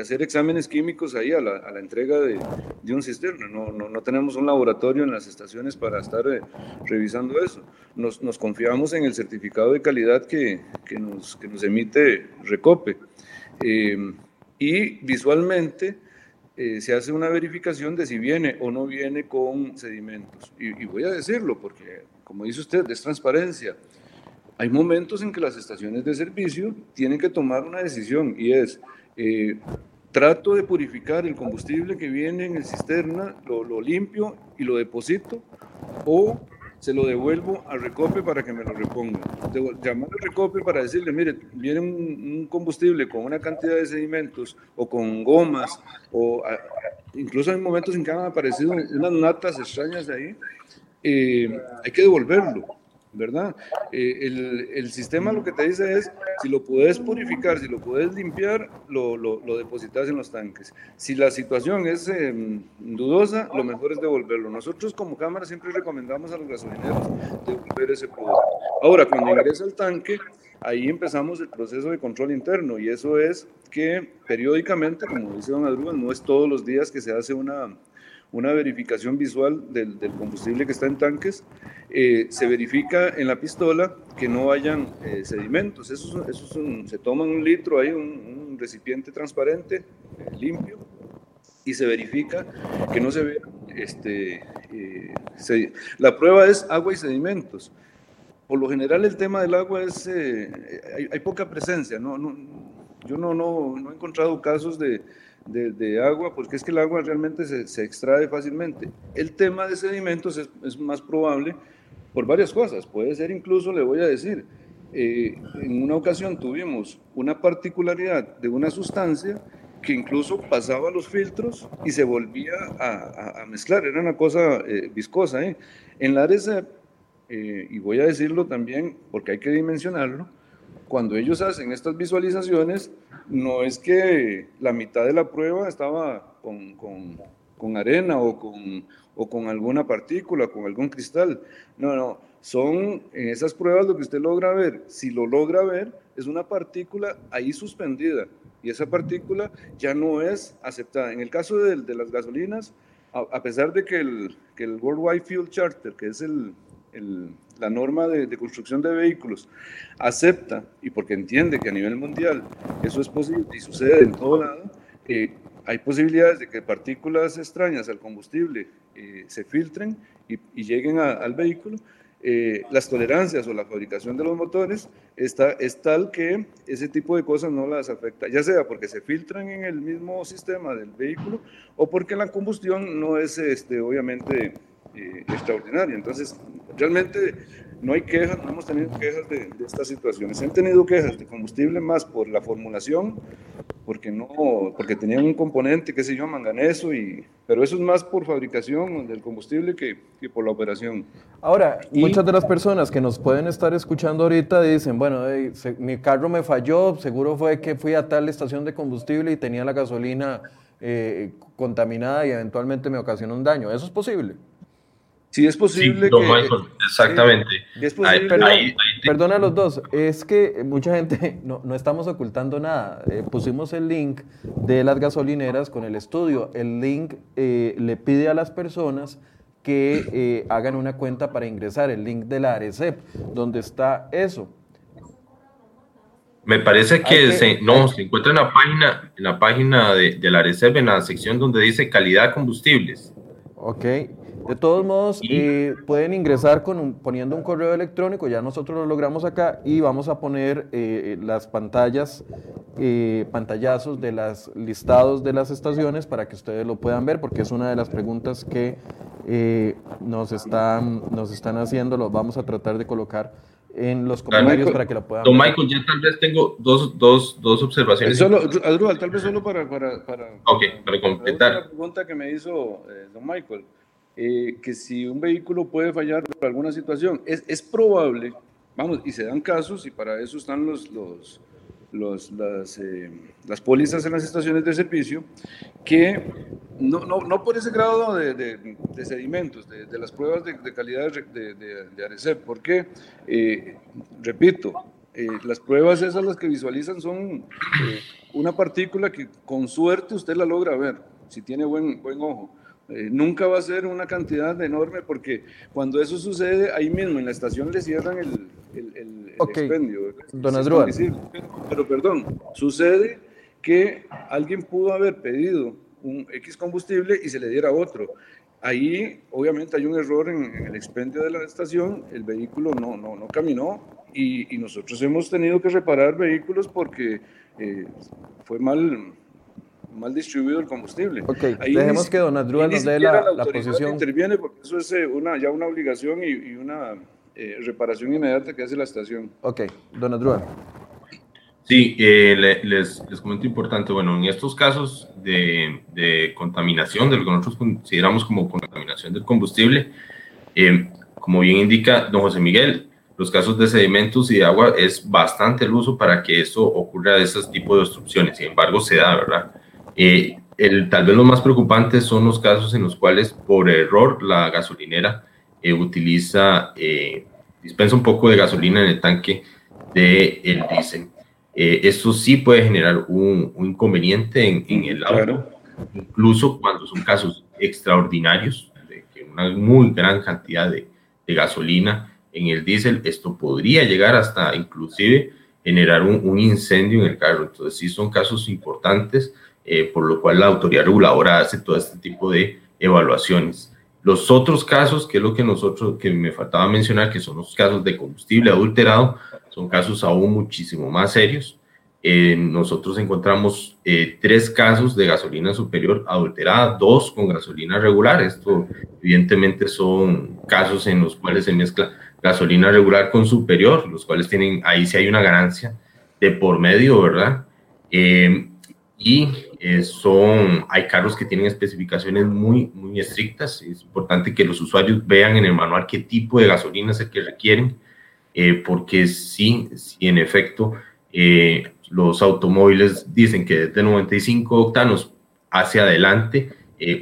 hacer exámenes químicos ahí a la, entrega de, un cisterna. No, tenemos un laboratorio en las estaciones para estar eh, revisando eso. Nos, confiamos en el certificado de calidad que, que, nos, que nos, emite Recope. Eh, y visualmente eh, se hace una verificación de si viene o no viene con sedimentos. Y, voy a decirlo porque, como dice usted, es transparencia. Hay momentos en que las estaciones de servicio tienen que tomar una decisión y es, eh, trato de purificar el combustible que viene en el cisterna, lo, lo limpio y lo deposito o se lo devuelvo al recope para que me lo reponga. Llamar al recope para decirle, mire, viene un, un, combustible con una cantidad de sedimentos o con gomas, o a, incluso hay momentos en que han aparecido unas natas extrañas de ahí, eh, hay que devolverlo. ¿Verdad? Eh, el, el, sistema lo que te dice es, si lo puedes purificar, si lo puedes limpiar, lo, lo, depositas en los tanques. Si la situación es eh, dudosa, lo mejor es devolverlo. Nosotros como Cámara siempre recomendamos a los gasolineros devolver ese producto. Ahora, cuando ingresa el tanque, ahí empezamos el proceso de control interno y eso es que periódicamente, como dice don Adrúbal, no es todos los días que se hace una una verificación visual del, del combustible que está en tanques, eh, se verifica en la pistola que no hayan eh, sedimentos. Eso, eso es un, se toma un litro, hay un, un recipiente transparente, eh, limpio, y se verifica que no se vea. Este, eh, se, la prueba es agua y sedimentos. Por lo general el tema del agua es, eh, hay, hay, poca presencia. No, no, yo no, no, no he encontrado casos de, de, agua, porque es que el agua realmente se, se extrae fácilmente. El tema de sedimentos es, más probable por varias cosas. Puede ser incluso, le voy a decir, eh, en una ocasión tuvimos una particularidad de una sustancia que incluso pasaba los filtros y se volvía a, mezclar, era una cosa eh, viscosa. ¿eh? En la RECEP, eh, y voy a decirlo también porque hay que dimensionarlo, cuando ellos hacen estas visualizaciones, no es que la mitad de la prueba estaba con, con, arena o con, o con alguna partícula, con algún cristal. No, no, son en esas pruebas lo que usted logra ver. Si lo logra ver, es una partícula ahí suspendida y esa partícula ya no es aceptada. En el caso de, de las gasolinas, a, a, pesar de que el, que el Worldwide Fuel Charter, que es el, la norma de, construcción de vehículos acepta, y porque entiende que a nivel mundial eso es posible y sucede en todo lado, eh, hay posibilidades de que partículas extrañas al combustible eh, se filtren y, lleguen al vehículo. Eh, las tolerancias o la fabricación de los motores está, es tal que ese tipo de cosas no las afecta, ya sea porque se filtran en el mismo sistema del vehículo o porque la combustión no es este, obviamente eh, extraordinaria. Entonces, realmente no hay quejas, no hemos tenido quejas de, de estas situaciones. Se han tenido quejas de combustible más por la formulación, porque no, porque tenían un componente, qué sé yo, manganeso, y, pero eso es más por fabricación del combustible que, que por la operación. Ahora, muchas de las personas que nos pueden estar escuchando ahorita dicen, bueno, mi carro me falló, seguro fue que fui a tal estación de combustible y tenía la gasolina eh, contaminada y eventualmente me ocasionó un daño. ¿Eso es posible? Sí, es posible. exactamente. perdona a los dos, es que mucha gente *laughs* no, no estamos ocultando nada. Eh, pusimos el link de las gasolineras con el estudio. El link eh, le pide a las personas que hagan una cuenta para ingresar, el link de la ARECEP, donde está eso. Me parece que, se, no, se encuentra en la página, en la página de, de la reserva, en la sección donde dice calidad de combustibles. Ok. De todos modos, eh, pueden ingresar con poniendo un correo electrónico, ya nosotros lo logramos acá y vamos a poner eh, las pantallas, eh, pantallazos de los listados de las estaciones para que ustedes lo puedan ver, porque es una de las preguntas que nos, están, nos están haciendo, lo vamos a tratar de colocar en los comentarios para que lo puedan Don Michael, ya tal vez tengo dos, dos, dos observaciones. Solo, tal vez solo para, para, para, okay, para completar. La pregunta que me hizo eh, Don Michael, eh, que si un vehículo puede fallar por alguna situación, es, es probable, vamos, y se dan casos, y para eso están los, los, los, las, eh, las pólizas en las estaciones de servicio, que no, no, no por ese grado de, de, sedimentos, de, las pruebas de, calidad de, de, ARECEP, porque, eh, repito, eh, las pruebas esas las que visualizan son una partícula que con suerte usted la logra ver, si tiene buen, buen ojo eh, nunca va a ser una cantidad enorme porque cuando eso sucede, ahí mismo en la estación le cierran el, el, expendio. Don Pero perdón, sucede que alguien pudo haber pedido un X combustible y se le diera otro. Ahí obviamente hay un error en, el expendio de la estación, el vehículo no, no, no caminó y, y nosotros hemos tenido que reparar vehículos porque eh, fue mal, mal distribuido el combustible. Ok, dejemos que don Adrúa nos dé la, la, posición. interviene porque eso es eh, una, ya una obligación y, una eh, reparación inmediata que hace la estación. Ok, don Adrúa. Sí, eh, les, les, comento importante, bueno, en estos casos de, de, contaminación, de lo que nosotros consideramos como contaminación del combustible, como bien indica don José Miguel, los casos de sedimentos y de agua es bastante el uso para que eso ocurra de ese tipo de obstrucciones. Sin embargo, se da, ¿verdad? Eh, el, tal vez lo más preocupante son los casos en los cuales por error la gasolinera eh, utiliza, eh, dispensa un poco de gasolina en el tanque del el diésel. esto sí puede generar un, inconveniente en, el auto, incluso cuando son casos extraordinarios, de que una muy gran cantidad de, de gasolina en el diésel, esto podría llegar hasta inclusive generar un, un, incendio en el carro. Entonces sí son casos importantes eh, por lo cual la autoridad reguladora hace todo este tipo de evaluaciones. Los otros casos, que es lo que nosotros, que me faltaba mencionar, que son los casos de combustible adulterado, son casos aún muchísimo más serios. Eh, nosotros encontramos eh, tres casos de gasolina superior adulterada, dos con gasolina regular. Esto evidentemente son casos en los cuales se mezcla gasolina regular con superior, los cuales tienen, ahí sí hay una ganancia de por medio, ¿verdad? y eh, son, hay carros que tienen especificaciones muy, muy estrictas. Es importante que los usuarios vean en el manual qué tipo de gasolina es el que requieren, eh, porque sí, sí, en efecto, eh, los automóviles dicen que desde 95 octanos hacia adelante,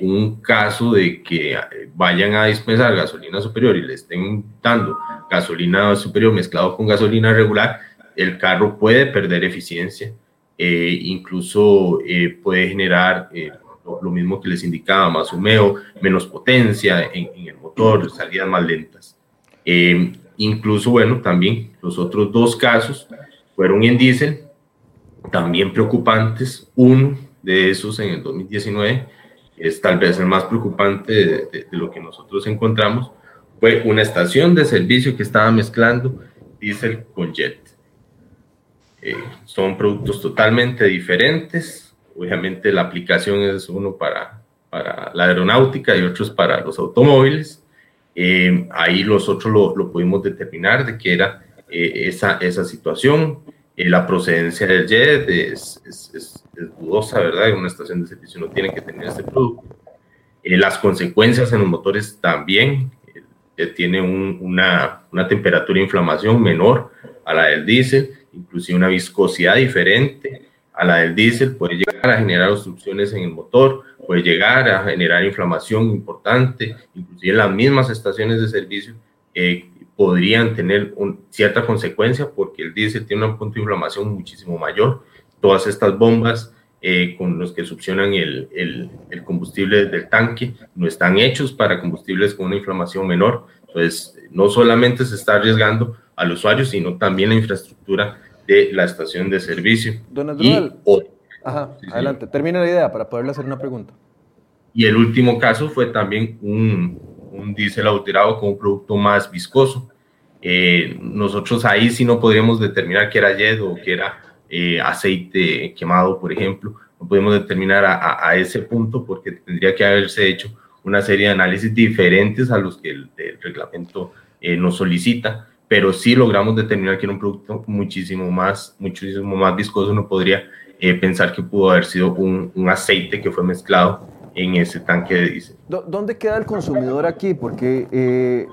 un caso de que vayan a dispensar gasolina superior y le estén dando gasolina superior mezclado con gasolina regular, el carro puede perder eficiencia eh, incluso eh, puede generar eh, lo, mismo que les indicaba, más humeo, menos potencia en, el motor, salidas más lentas. incluso, bueno, también los otros dos casos fueron en diésel, también preocupantes. Uno de esos en el 2019 es tal vez el más preocupante de, de lo que nosotros encontramos, fue una estación de servicio que estaba mezclando diésel con jet. Eh, son productos totalmente diferentes. Obviamente la aplicación es uno para, para la aeronáutica y otros para los automóviles. Eh, ahí nosotros lo, lo, pudimos determinar de que era eh, esa, esa situación. la procedencia del jet es, es, es, dudosa, ¿verdad? Una estación de servicio no tiene que tener este producto. las consecuencias en los motores también. tiene una, una temperatura de inflamación menor a la del diésel, inclusive una viscosidad diferente a la del diésel, puede llegar a generar obstrucciones en el motor, puede llegar a generar inflamación importante, inclusive las mismas estaciones de servicio eh, podrían tener un, cierta consecuencia porque el diésel tiene un punto de inflamación muchísimo mayor. Todas estas bombas eh, con los que succionan el, el, combustible del tanque no están hechos para combustibles con una inflamación menor. Entonces, no solamente se está arriesgando al usuario, sino también la infraestructura de la estación de servicio. Don Ajá, adelante, termina la idea para poderle hacer una pregunta. Y el último caso fue también un, un diésel adulterado con un producto más viscoso. Eh, nosotros ahí sí no podríamos determinar que era jet o que era eh, aceite quemado, por ejemplo. No podemos determinar a, a, ese punto porque tendría que haberse hecho una serie de análisis diferentes a los que el, el reglamento eh, nos solicita pero sí logramos determinar que era un producto muchísimo más, muchísimo más viscoso. Uno podría eh, pensar que pudo haber sido un, un, aceite que fue mezclado en ese tanque de diésel. ¿Dónde queda el consumidor aquí? Porque eh,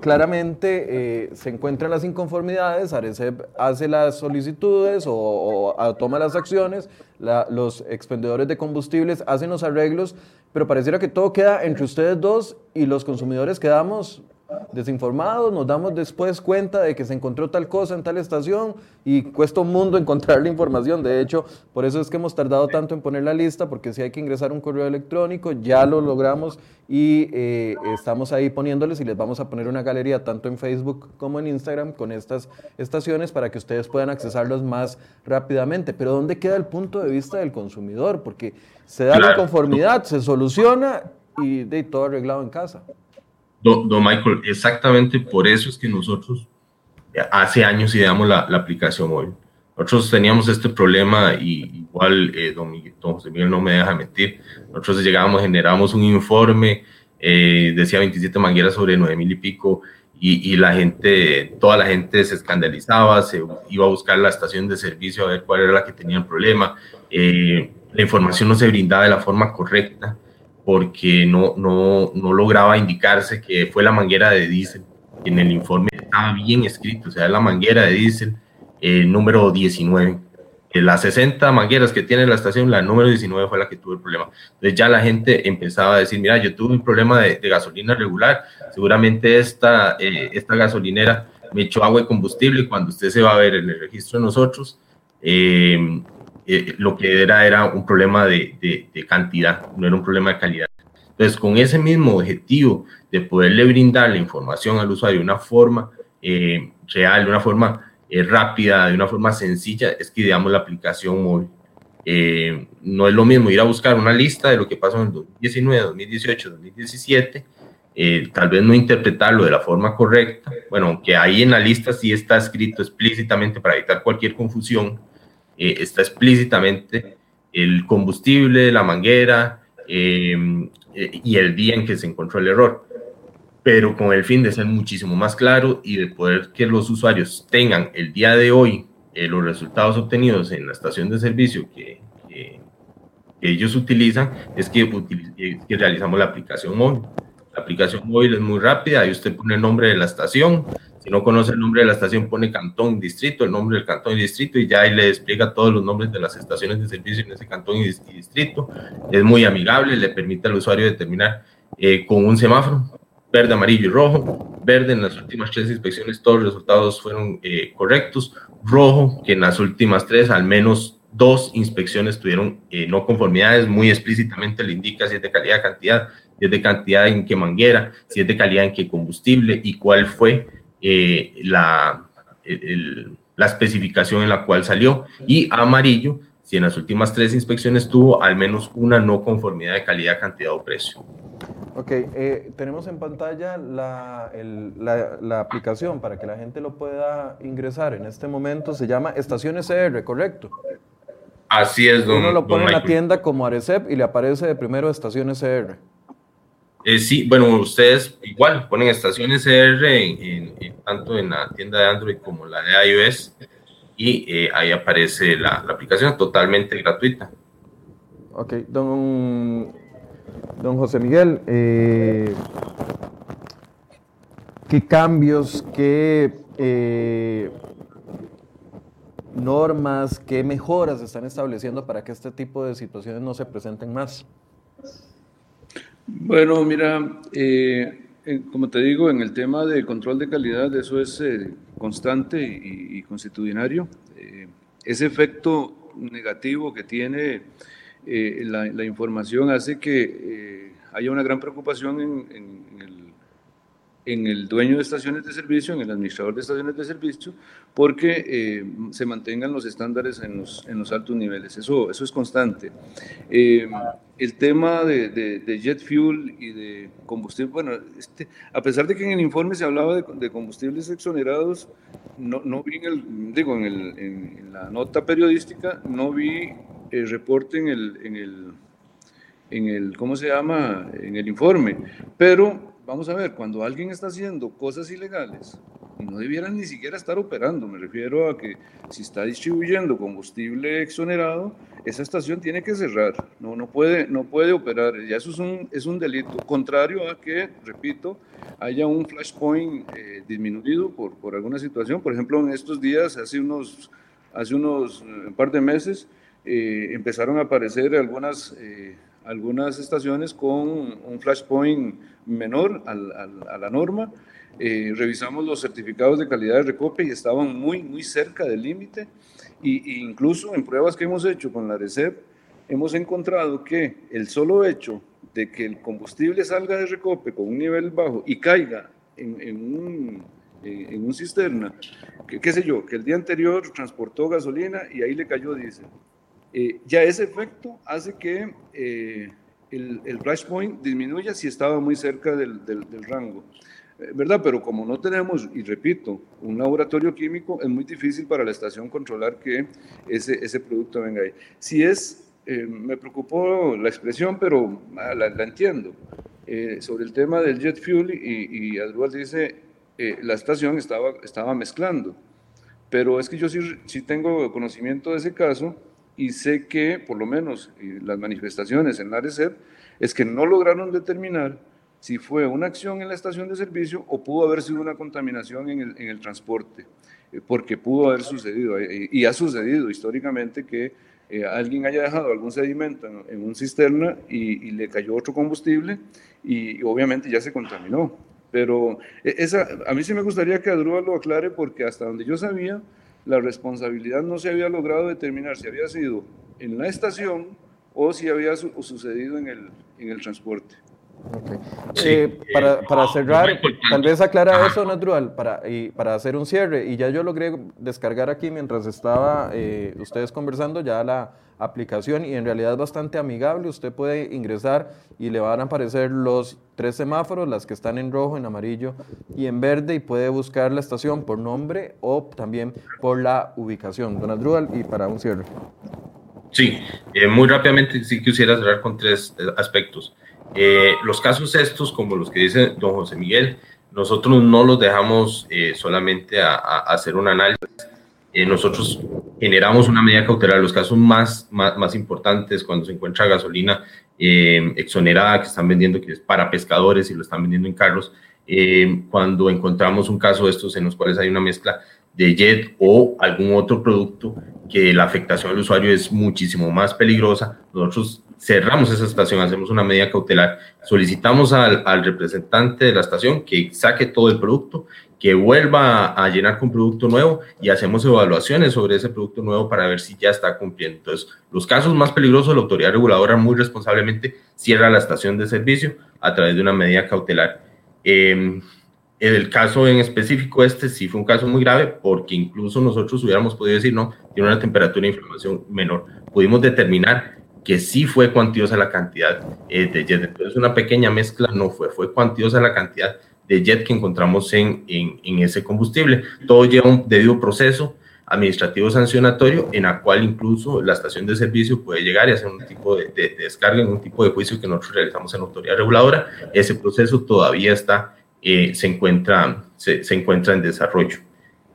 claramente eh, se encuentran las inconformidades, Arecep hace las solicitudes o, o toma las acciones, la, los expendedores de combustibles hacen los arreglos, pero pareciera que todo queda entre ustedes dos y los consumidores quedamos desinformados, nos damos después cuenta de que se encontró tal cosa en tal estación y cuesta un mundo *laughs* encontrar la información. De hecho, por eso es que hemos tardado tanto en poner la lista, porque si hay que ingresar un correo electrónico, ya lo logramos y eh, estamos ahí poniéndoles y les vamos a poner una galería tanto en Facebook como en Instagram con estas estaciones para que ustedes puedan accesarlos más rápidamente. Pero ¿dónde queda el punto de vista del consumidor? Porque se da la conformidad, se soluciona y de todo arreglado en casa. Don, Michael, exactamente por eso es que nosotros hace años ideamos la, la aplicación móvil. Nosotros teníamos este problema y igual eh, don, Miguel, don, José Miguel no me deja mentir. Nosotros llegábamos, generábamos un informe, eh, decía 27 mangueras sobre 9 mil y pico y, y, la gente, toda la gente se escandalizaba, se iba a buscar la estación de servicio a ver cuál era la que tenía el problema. Eh, la información no se brindaba de la forma correcta porque no, no, no lograba indicarse que fue la manguera de diésel. En el informe estaba bien escrito, o sea, la manguera de diésel eh, número 19. De las 60 mangueras que tiene la estación, la número 19 fue la que tuvo el problema. Entonces ya la gente empezaba a decir, mira, yo tuve un problema de, de gasolina regular, seguramente esta, eh, esta gasolinera me echó agua y combustible cuando usted se va a ver en el registro de nosotros, eh, eh, lo que era era un problema de, cantidad, no era un problema de calidad. Entonces, con ese mismo objetivo de poderle brindar la información al usuario de una forma eh, real, de una forma eh, rápida, de una forma sencilla, es que ideamos la aplicación móvil. No es lo mismo ir a buscar una lista de lo que pasó en 2019, 2018, 2017, tal vez no interpretarlo de la forma correcta. Bueno, aunque ahí en la lista sí está escrito explícitamente para evitar cualquier confusión, eh, está explícitamente el combustible, la manguera eh, eh, y el día en que se encontró el error, pero con el fin de ser muchísimo más claro y de poder que los usuarios tengan el día de hoy los resultados obtenidos en la estación de servicio que, que, que ellos utilizan, es que, que realizamos la aplicación móvil. La aplicación móvil es muy rápida, ahí usted pone el nombre de la estación, si no conoce el nombre de la estación, pone cantón, distrito, el nombre del cantón y distrito, y ya ahí le explica todos los nombres de las estaciones de servicio en ese cantón y distrito. Es muy amigable, le permite al usuario determinar eh, con un semáforo, verde, amarillo y rojo. Verde en las últimas tres inspecciones, todos los resultados fueron eh, correctos. Rojo, que en las últimas tres, al menos dos inspecciones tuvieron eh, no conformidades, muy explícitamente le indica si es de calidad, cantidad, si es de cantidad en qué manguera, si es de calidad en qué combustible y cuál fue eh, la, el, la especificación en la cual salió. Y amarillo, si en las últimas tres inspecciones tuvo al menos una no conformidad de calidad, cantidad o precio. Ok, eh, tenemos en pantalla la, el, la, la, aplicación para que la gente lo pueda ingresar. En este momento se llama Estación SR, ¿correcto? Así es, don Uno lo pone en la tienda como Arecep y le aparece de primero Estación SR. Eh, sí, bueno, ustedes igual ponen estaciones en, tanto en la tienda de Android como la de iOS y eh, ahí aparece la, aplicación totalmente gratuita. Ok, don, don José Miguel, eh, ¿qué cambios, qué normas, qué mejoras están estableciendo para que este tipo de situaciones no se presenten más? Bueno, mira, eh, como te digo, en el tema de control de calidad, eso es eh, constante y. Eh, ese efecto negativo que tiene la, información hace que haya una gran preocupación en el dueño de estaciones de servicio, en el administrador de estaciones de servicio, porque eh, se mantengan los estándares en los, los, altos niveles. Eso, eso es constante. El tema de, de, jet fuel y de combustible, bueno, este, a pesar de que en el informe se hablaba de, combustibles exonerados, no, no vi en, el, digo, en, el, en, la nota periodística, no vi el reporte en el, en el, en el, ¿cómo se llama?, en el informe, pero vamos a ver, cuando alguien está haciendo cosas ilegales, no debieran ni siquiera estar operando. Me refiero a que si está distribuyendo combustible exonerado, esa estación tiene que cerrar, no, no, puede, no puede operar. Ya eso es un, es un delito, contrario a que, repito, haya un flashpoint eh, disminuido por, por alguna situación. Por ejemplo, en estos días, hace unos, hace unos un par de meses, eh, empezaron a aparecer algunas... Eh, algunas estaciones con un flashpoint menor a la norma. Eh, revisamos los certificados de calidad de recope y estaban muy, muy cerca del límite. Y, incluso en pruebas que hemos hecho con la RECEP, hemos encontrado que el solo hecho de que el combustible salga de recope con un nivel bajo y caiga en, en un, en un cisterna, que, qué sé yo, que el día anterior transportó gasolina y ahí le cayó diésel eh, ya ese efecto hace que eh, el, el point disminuya si estaba muy cerca del, del, rango. Eh, ¿Verdad? Pero como no tenemos, y repito, un laboratorio químico, es muy difícil para la estación controlar que ese, ese producto venga ahí. Si es, me preocupó la expresión, pero ah, la, entiendo. sobre el tema del jet fuel, y, y dice, la estación estaba, estaba mezclando. Pero es que yo sí, sí tengo conocimiento de ese caso y sé que, por lo menos, las manifestaciones en la ARECEP es que no lograron determinar si fue una acción en la estación de servicio o pudo haber sido una contaminación en el, en el transporte, eh, porque pudo haber sucedido, eh, y ha sucedido históricamente que eh, alguien haya dejado algún sedimento en, un cisterna y, le cayó otro combustible y, obviamente ya se contaminó. Pero esa, a mí sí me gustaría que Adrúa lo aclare porque hasta donde yo sabía, la responsabilidad no se había logrado determinar si había sido en la estación o si había sucedido en el, en el transporte. Eh, para, para, cerrar, tal vez aclara eso, Natural, para, y para hacer un cierre. Y ya yo logré descargar aquí mientras estaba eh, ustedes conversando ya la aplicación y en realidad es bastante amigable. Usted puede ingresar y le van a aparecer los tres semáforos, las que están en rojo, en amarillo y en verde y puede buscar la estación por nombre o también por la ubicación. Don Adrual, y para un cierre. Sí, eh, muy rápidamente sí quisiera cerrar con tres aspectos. Eh, los casos estos, como los que dice don José Miguel, nosotros no los dejamos eh, solamente a, hacer un análisis. Eh, nosotros generamos una medida cautelar. Los casos más, más, importantes, cuando se encuentra gasolina exonerada que están vendiendo, que es para pescadores y lo están vendiendo en carros, cuando encontramos un caso de estos en los cuales hay una mezcla de jet o algún otro producto que la afectación al usuario es muchísimo más peligrosa, nosotros cerramos esa estación, hacemos una medida cautelar, solicitamos al, al, representante de la estación que saque todo el producto, que vuelva a, llenar con producto nuevo y hacemos evaluaciones sobre ese producto nuevo para ver si ya está cumpliendo. Entonces, los casos más peligrosos, la autoridad reguladora muy responsablemente cierra la estación de servicio a través de una medida cautelar. Eh, el caso en específico, este sí fue un caso muy grave porque incluso nosotros hubiéramos podido decir, no, tiene una temperatura de inflamación menor. Pudimos determinar que sí fue cuantiosa la cantidad eh, de jet. Entonces, una pequeña mezcla no fue, fue cuantiosa la cantidad de jet que encontramos en, en, ese combustible. Todo lleva un debido proceso. administrativo sancionatorio en la cual incluso la estación de servicio puede llegar y hacer un tipo de, descarga en un tipo de juicio que nosotros realizamos en la autoridad reguladora. Ese proceso todavía está, eh, se, encuentra, se, encuentra en desarrollo.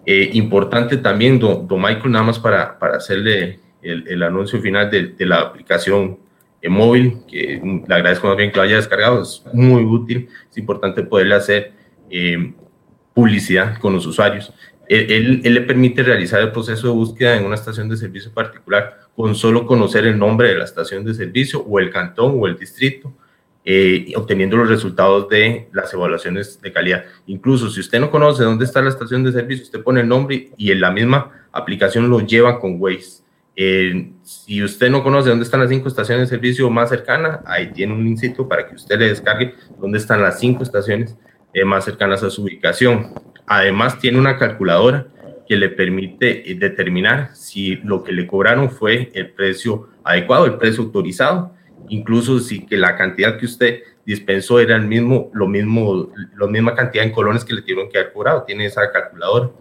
Eh, importante también, don, Michael, nada más para, para hacerle el, anuncio final de, la aplicación en móvil, que le agradezco más bien que lo haya descargado, es muy útil, es importante poderle hacer eh, publicidad con los usuarios. Él, le permite realizar el proceso de búsqueda en una estación de servicio particular con solo conocer el nombre de la estación de servicio o el cantón o el distrito, eh, obteniendo los resultados de las evaluaciones de calidad. Incluso si usted no conoce dónde está la estación de servicio, usted pone el nombre y en la misma aplicación lo lleva con Waze. Eh, si usted no conoce dónde están las cinco estaciones de servicio más cercanas, ahí tiene un linkcito para que usted le descargue dónde están las cinco estaciones eh, más cercanas a su ubicación. Además, tiene una calculadora que le permite eh, determinar si lo que le cobraron fue el precio adecuado, el precio autorizado, incluso si que la cantidad que usted dispensó era el mismo, lo mismo, la misma cantidad en colones que le tuvieron que haber cobrado. Tiene esa calculadora.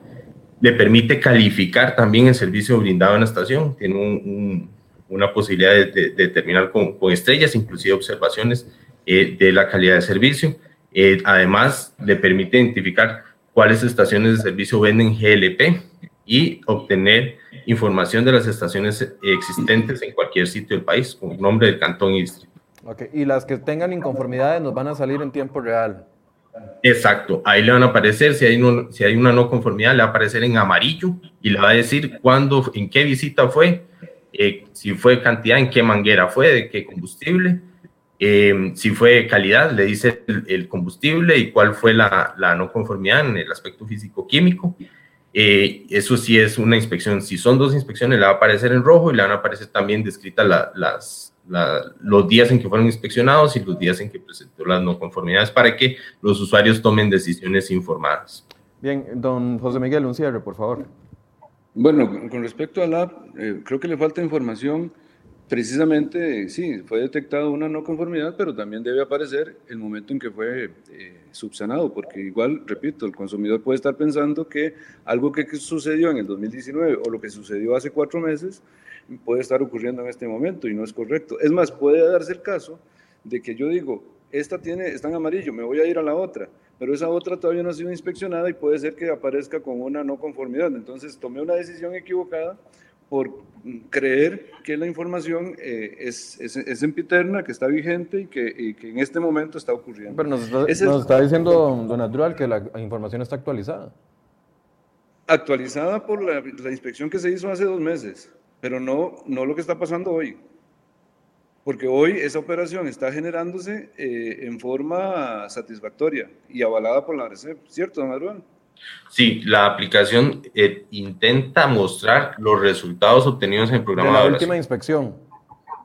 Le permite calificar también el servicio brindado en la estación. Tiene una posibilidad de, determinar con, estrellas, inclusive observaciones eh, de la calidad de servicio. Eh, además, le permite identificar cuáles estaciones de servicio venden GLP y obtener información de las estaciones existentes en cualquier sitio del país, con nombre del cantón y distrito. Okay. Y las que tengan inconformidades nos van a salir en tiempo real. Exacto, ahí le van a aparecer, si hay, si hay una no conformidad, le va a aparecer en amarillo y le va a decir cuándo, en qué visita fue, eh, si fue cantidad, en qué manguera fue, de qué combustible, eh, si fue calidad, le dice el, combustible y cuál fue la, no conformidad en el aspecto físico-químico. Eh, eso sí es una inspección. Si son dos inspecciones, le va a aparecer en rojo y le van a aparecer también descritas las, los días en que fueron inspeccionados y los días en que presentó las no conformidades para que los usuarios tomen decisiones informadas. Bien, don José Miguel, un cierre, por favor. Bueno, con respecto al app, eh, creo que le falta información Precisamente, sí, fue detectado una no conformidad, pero también debe aparecer el momento en que fue eh, subsanado, porque igual, repito, el consumidor puede estar pensando que algo que sucedió en el 2019 o lo que sucedió hace cuatro meses puede estar ocurriendo en este momento y no es correcto. Es más, puede darse el caso de que yo digo, esta tiene, está en amarillo, me voy a ir a la otra, pero esa otra todavía no ha sido inspeccionada y puede ser que aparezca con una no conformidad. Entonces tomé una decisión equivocada por creer que la información eh, es, es, es, empiterna, que está vigente y que, que, en este momento está ocurriendo. Pero nos está, diciendo don Natural que la información está actualizada. Actualizada por la, la, inspección que se hizo hace dos meses, pero no, no lo que está pasando hoy. Porque hoy esa operación está generándose eh, en forma satisfactoria y avalada por la RCEP, ¿cierto, don Natural? Sí, la aplicación eh, intenta mostrar los resultados obtenidos en el programa de la última inspección.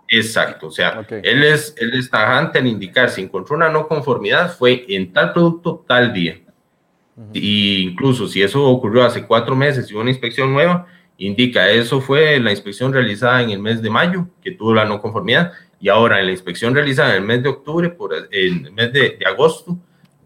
Exacto, o sea, él, es, él es tajante al indicar si encontró una no conformidad fue en tal producto tal día. Y incluso si eso ocurrió hace cuatro meses y hubo una inspección nueva, indica eso fue la inspección realizada en el mes de mayo, que tuvo la no conformidad, y ahora en la inspección realizada en el mes de octubre, por el mes de agosto,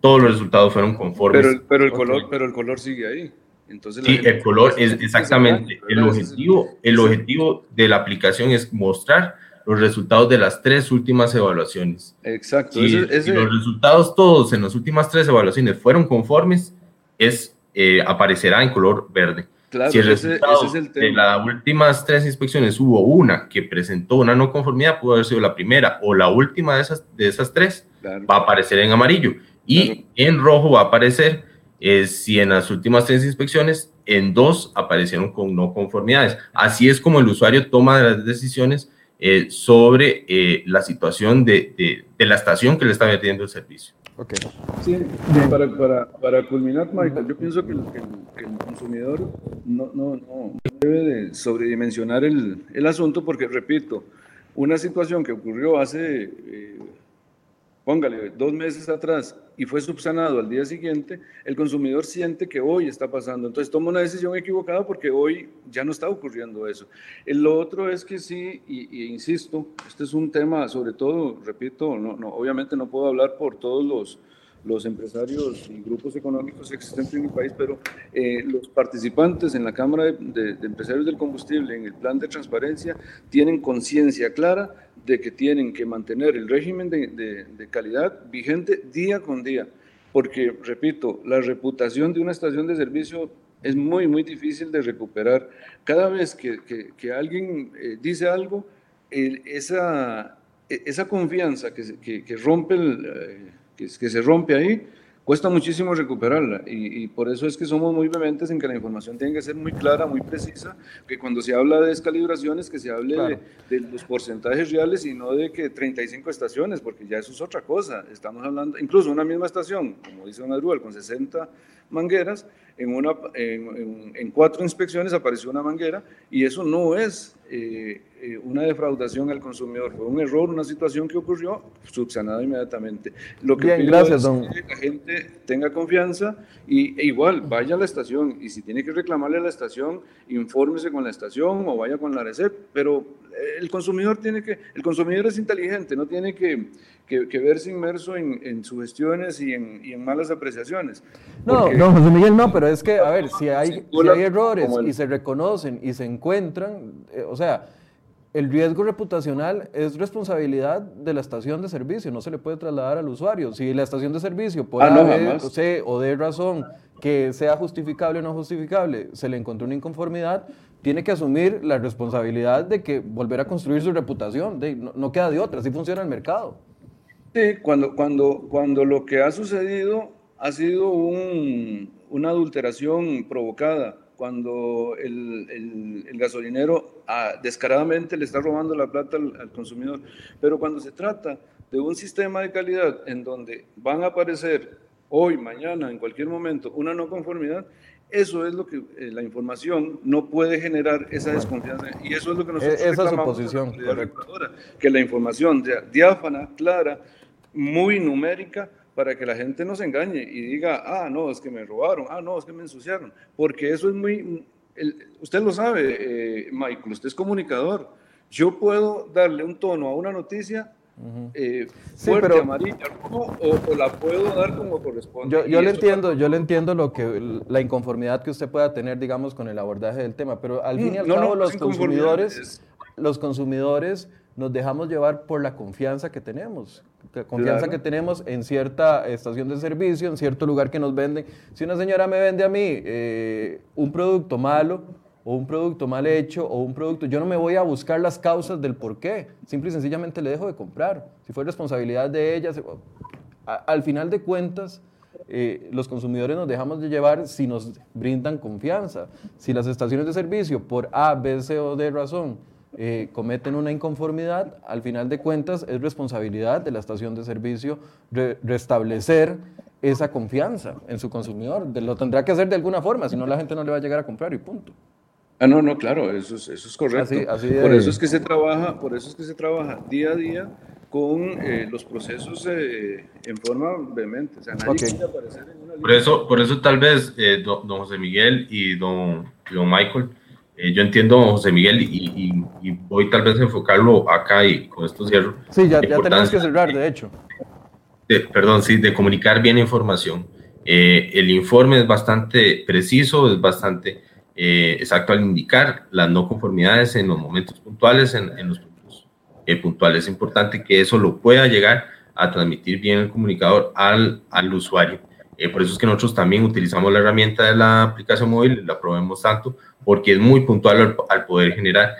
todos los resultados fueron conformes. Pero, pero el, color, pero el color sigue ahí. Entonces, sí, el color es exactamente. El objetivo, el objetivo de la aplicación es mostrar los resultados de las tres últimas evaluaciones. Exacto. Si, los resultados todos en las últimas tres evaluaciones fueron conformes, es, eh, aparecerá en color verde. Claro, si el resultado es el tema. de las últimas tres inspecciones hubo una que presentó una no conformidad, pudo haber sido la primera o la última de esas, de esas tres, va a aparecer en amarillo. Y en rojo va a aparecer eh, si en las últimas tres inspecciones, en dos aparecieron con no conformidades. Así es como el usuario toma las decisiones eh, sobre eh, la situación de, de, la estación que le está metiendo el servicio. Okay. Sí, para, para, para, culminar, Michael, yo pienso que el, el, consumidor no, no, no, debe de sobredimensionar el, el, asunto porque, repito, una situación que ocurrió hace póngale, dos meses atrás y fue subsanado al día siguiente, el consumidor siente que hoy está pasando. Entonces toma una decisión equivocada porque hoy ya no está ocurriendo eso. El, lo otro es que sí, y, insisto, este es un tema, sobre todo, repito, no, no, obviamente no puedo hablar por todos los, los empresarios y grupos económicos existentes en el país, pero eh, los participantes en la Cámara de, Empresarios del Combustible, en el plan de transparencia, tienen conciencia clara de que tienen que mantener el régimen de, de calidad vigente día con día, porque, repito, la reputación de una estación de servicio es muy, muy difícil de recuperar. Cada vez que, que, alguien eh, dice algo, esa, e, esa confianza que, que rompe el, eh, que, se rompe ahí, cuesta muchísimo recuperarla y, por eso es que somos muy vehementes en que la información tiene que ser muy clara, muy precisa, que cuando se habla de descalibraciones, que se hable de, los porcentajes reales y no de que 35 estaciones, porque ya eso es otra cosa. Estamos hablando, incluso una misma estación, como dice Don Adrúbal, con 60 mangueras, en, una, en, cuatro inspecciones apareció una manguera y eso no es eh, eh, una defraudación al consumidor, fue un error, una situación que ocurrió, subsanada inmediatamente. Lo que Bien, gracias, don. que la gente tenga confianza y e igual vaya a la estación y si tiene que reclamarle a la estación, infórmese con la estación o vaya con la RECEP, pero el consumidor tiene que, el consumidor es inteligente, no tiene que, que, verse inmerso en, en sugestiones y en, y en, malas apreciaciones. No, no, José Miguel, no, pero es que, a ver, si hay, si hay errores y se reconocen y se encuentran, eh, o sea, el riesgo reputacional es responsabilidad de la estación de servicio, no se le puede trasladar al usuario. Si la estación de servicio, por ah, o de razón que sea justificable o no justificable, se le encontró una inconformidad, tiene que asumir la responsabilidad de que volver a construir su reputación. De, no, queda de otra, así funciona el mercado. Sí, cuando, cuando, cuando lo que ha sucedido ha sido una adulteración provocada, cuando el, gasolinero ah, descaradamente le está robando la plata al consumidor. Pero cuando se trata de un sistema de calidad en donde van a aparecer hoy, mañana, en cualquier momento, una no conformidad, eso es lo que eh, la información no puede generar esa desconfianza y eso es lo que nosotros e-, esa es su posición, que la información sea diáfana, clara, muy numérica para que la gente no se engañe y diga, ah, no, es que me robaron, ah, no, es que me ensuciaron, porque eso es muy, usted lo sabe, eh, Michael, usted es comunicador, yo puedo darle un tono a una noticia eh, fuerte, amarilla, o, la puedo dar como corresponde. Yo, yo le entiendo, yo le entiendo lo que la inconformidad que usted pueda tener, digamos, con el abordaje del tema, pero al fin y al mm, cabo los consumidores, los consumidores nos dejamos llevar por la confianza que tenemos, la confianza que tenemos en cierta estación de servicio, en cierto lugar que nos venden. Si una señora me vende a mí eh, un producto malo, o un producto mal hecho o un producto, yo no me voy a buscar las causas del por qué, simple y sencillamente le dejo de comprar. Si fue responsabilidad de ella, al final de cuentas, eh, los consumidores nos dejamos de llevar si nos brindan confianza. Si las estaciones de servicio, por A, B, C o D razón, eh, cometen una inconformidad, al final de cuentas es responsabilidad de la estación de servicio restablecer esa confianza en su consumidor. Lo tendrá que hacer de alguna forma, si no la gente no le va a llegar a comprar y punto. Ah, no, no, claro, eso es, eso es correcto. por eso es que se trabaja, por eso es que se trabaja día a día con eh, los procesos eh, en forma vehemente. O sea, nadie aparecer en una por eso, por eso tal vez eh, don, José Miguel y don, don Michael, yo entiendo José Miguel y, y, voy tal vez a enfocarlo acá y con esto cierro. Sí, ya, ya tenemos que cerrar, de hecho. perdón, sí, de comunicar bien información. el informe es bastante preciso, es bastante eh, exacto al indicar las no conformidades en los momentos puntuales, en, los puntos eh, puntuales. Es importante que eso lo pueda llegar a transmitir bien el comunicador al, al usuario. Eh, por eso es que nosotros también utilizamos la herramienta de la aplicación móvil, la probemos tanto, porque es muy puntual al, poder generar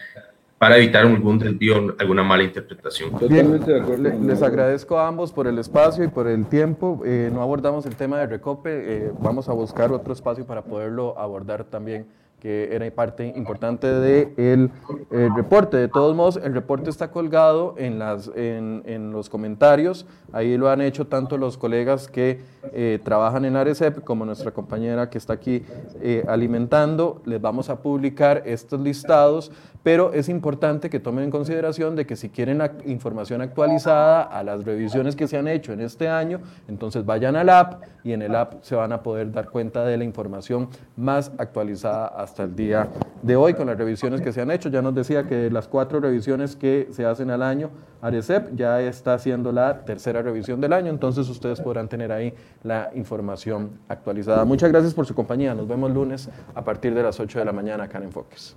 para evitar algún desvío, alguna mala interpretación. Totalmente de acuerdo. les agradezco a ambos por el espacio y por el tiempo. no abordamos el tema de Recope, vamos a buscar otro espacio para poderlo abordar también que era parte importante del de el reporte. De todos modos, el reporte está colgado en, las, en, en, los comentarios, ahí lo han hecho tanto los colegas que eh, trabajan en ARECEP como nuestra compañera que está aquí eh, alimentando. Les vamos a publicar estos listados, pero es importante que tomen en consideración de que si quieren información actualizada a las revisiones que se han hecho en este año, entonces vayan al app y en el app se van a poder dar cuenta de la información más actualizada hasta el día de hoy con las revisiones que se han hecho. Ya nos decía que las cuatro revisiones que se hacen al año, Arecep ya está haciendo la tercera revisión del año, entonces ustedes podrán tener ahí la información actualizada. Muchas gracias por su compañía. Nos vemos lunes a partir de las 8 de la mañana acá en Enfoques.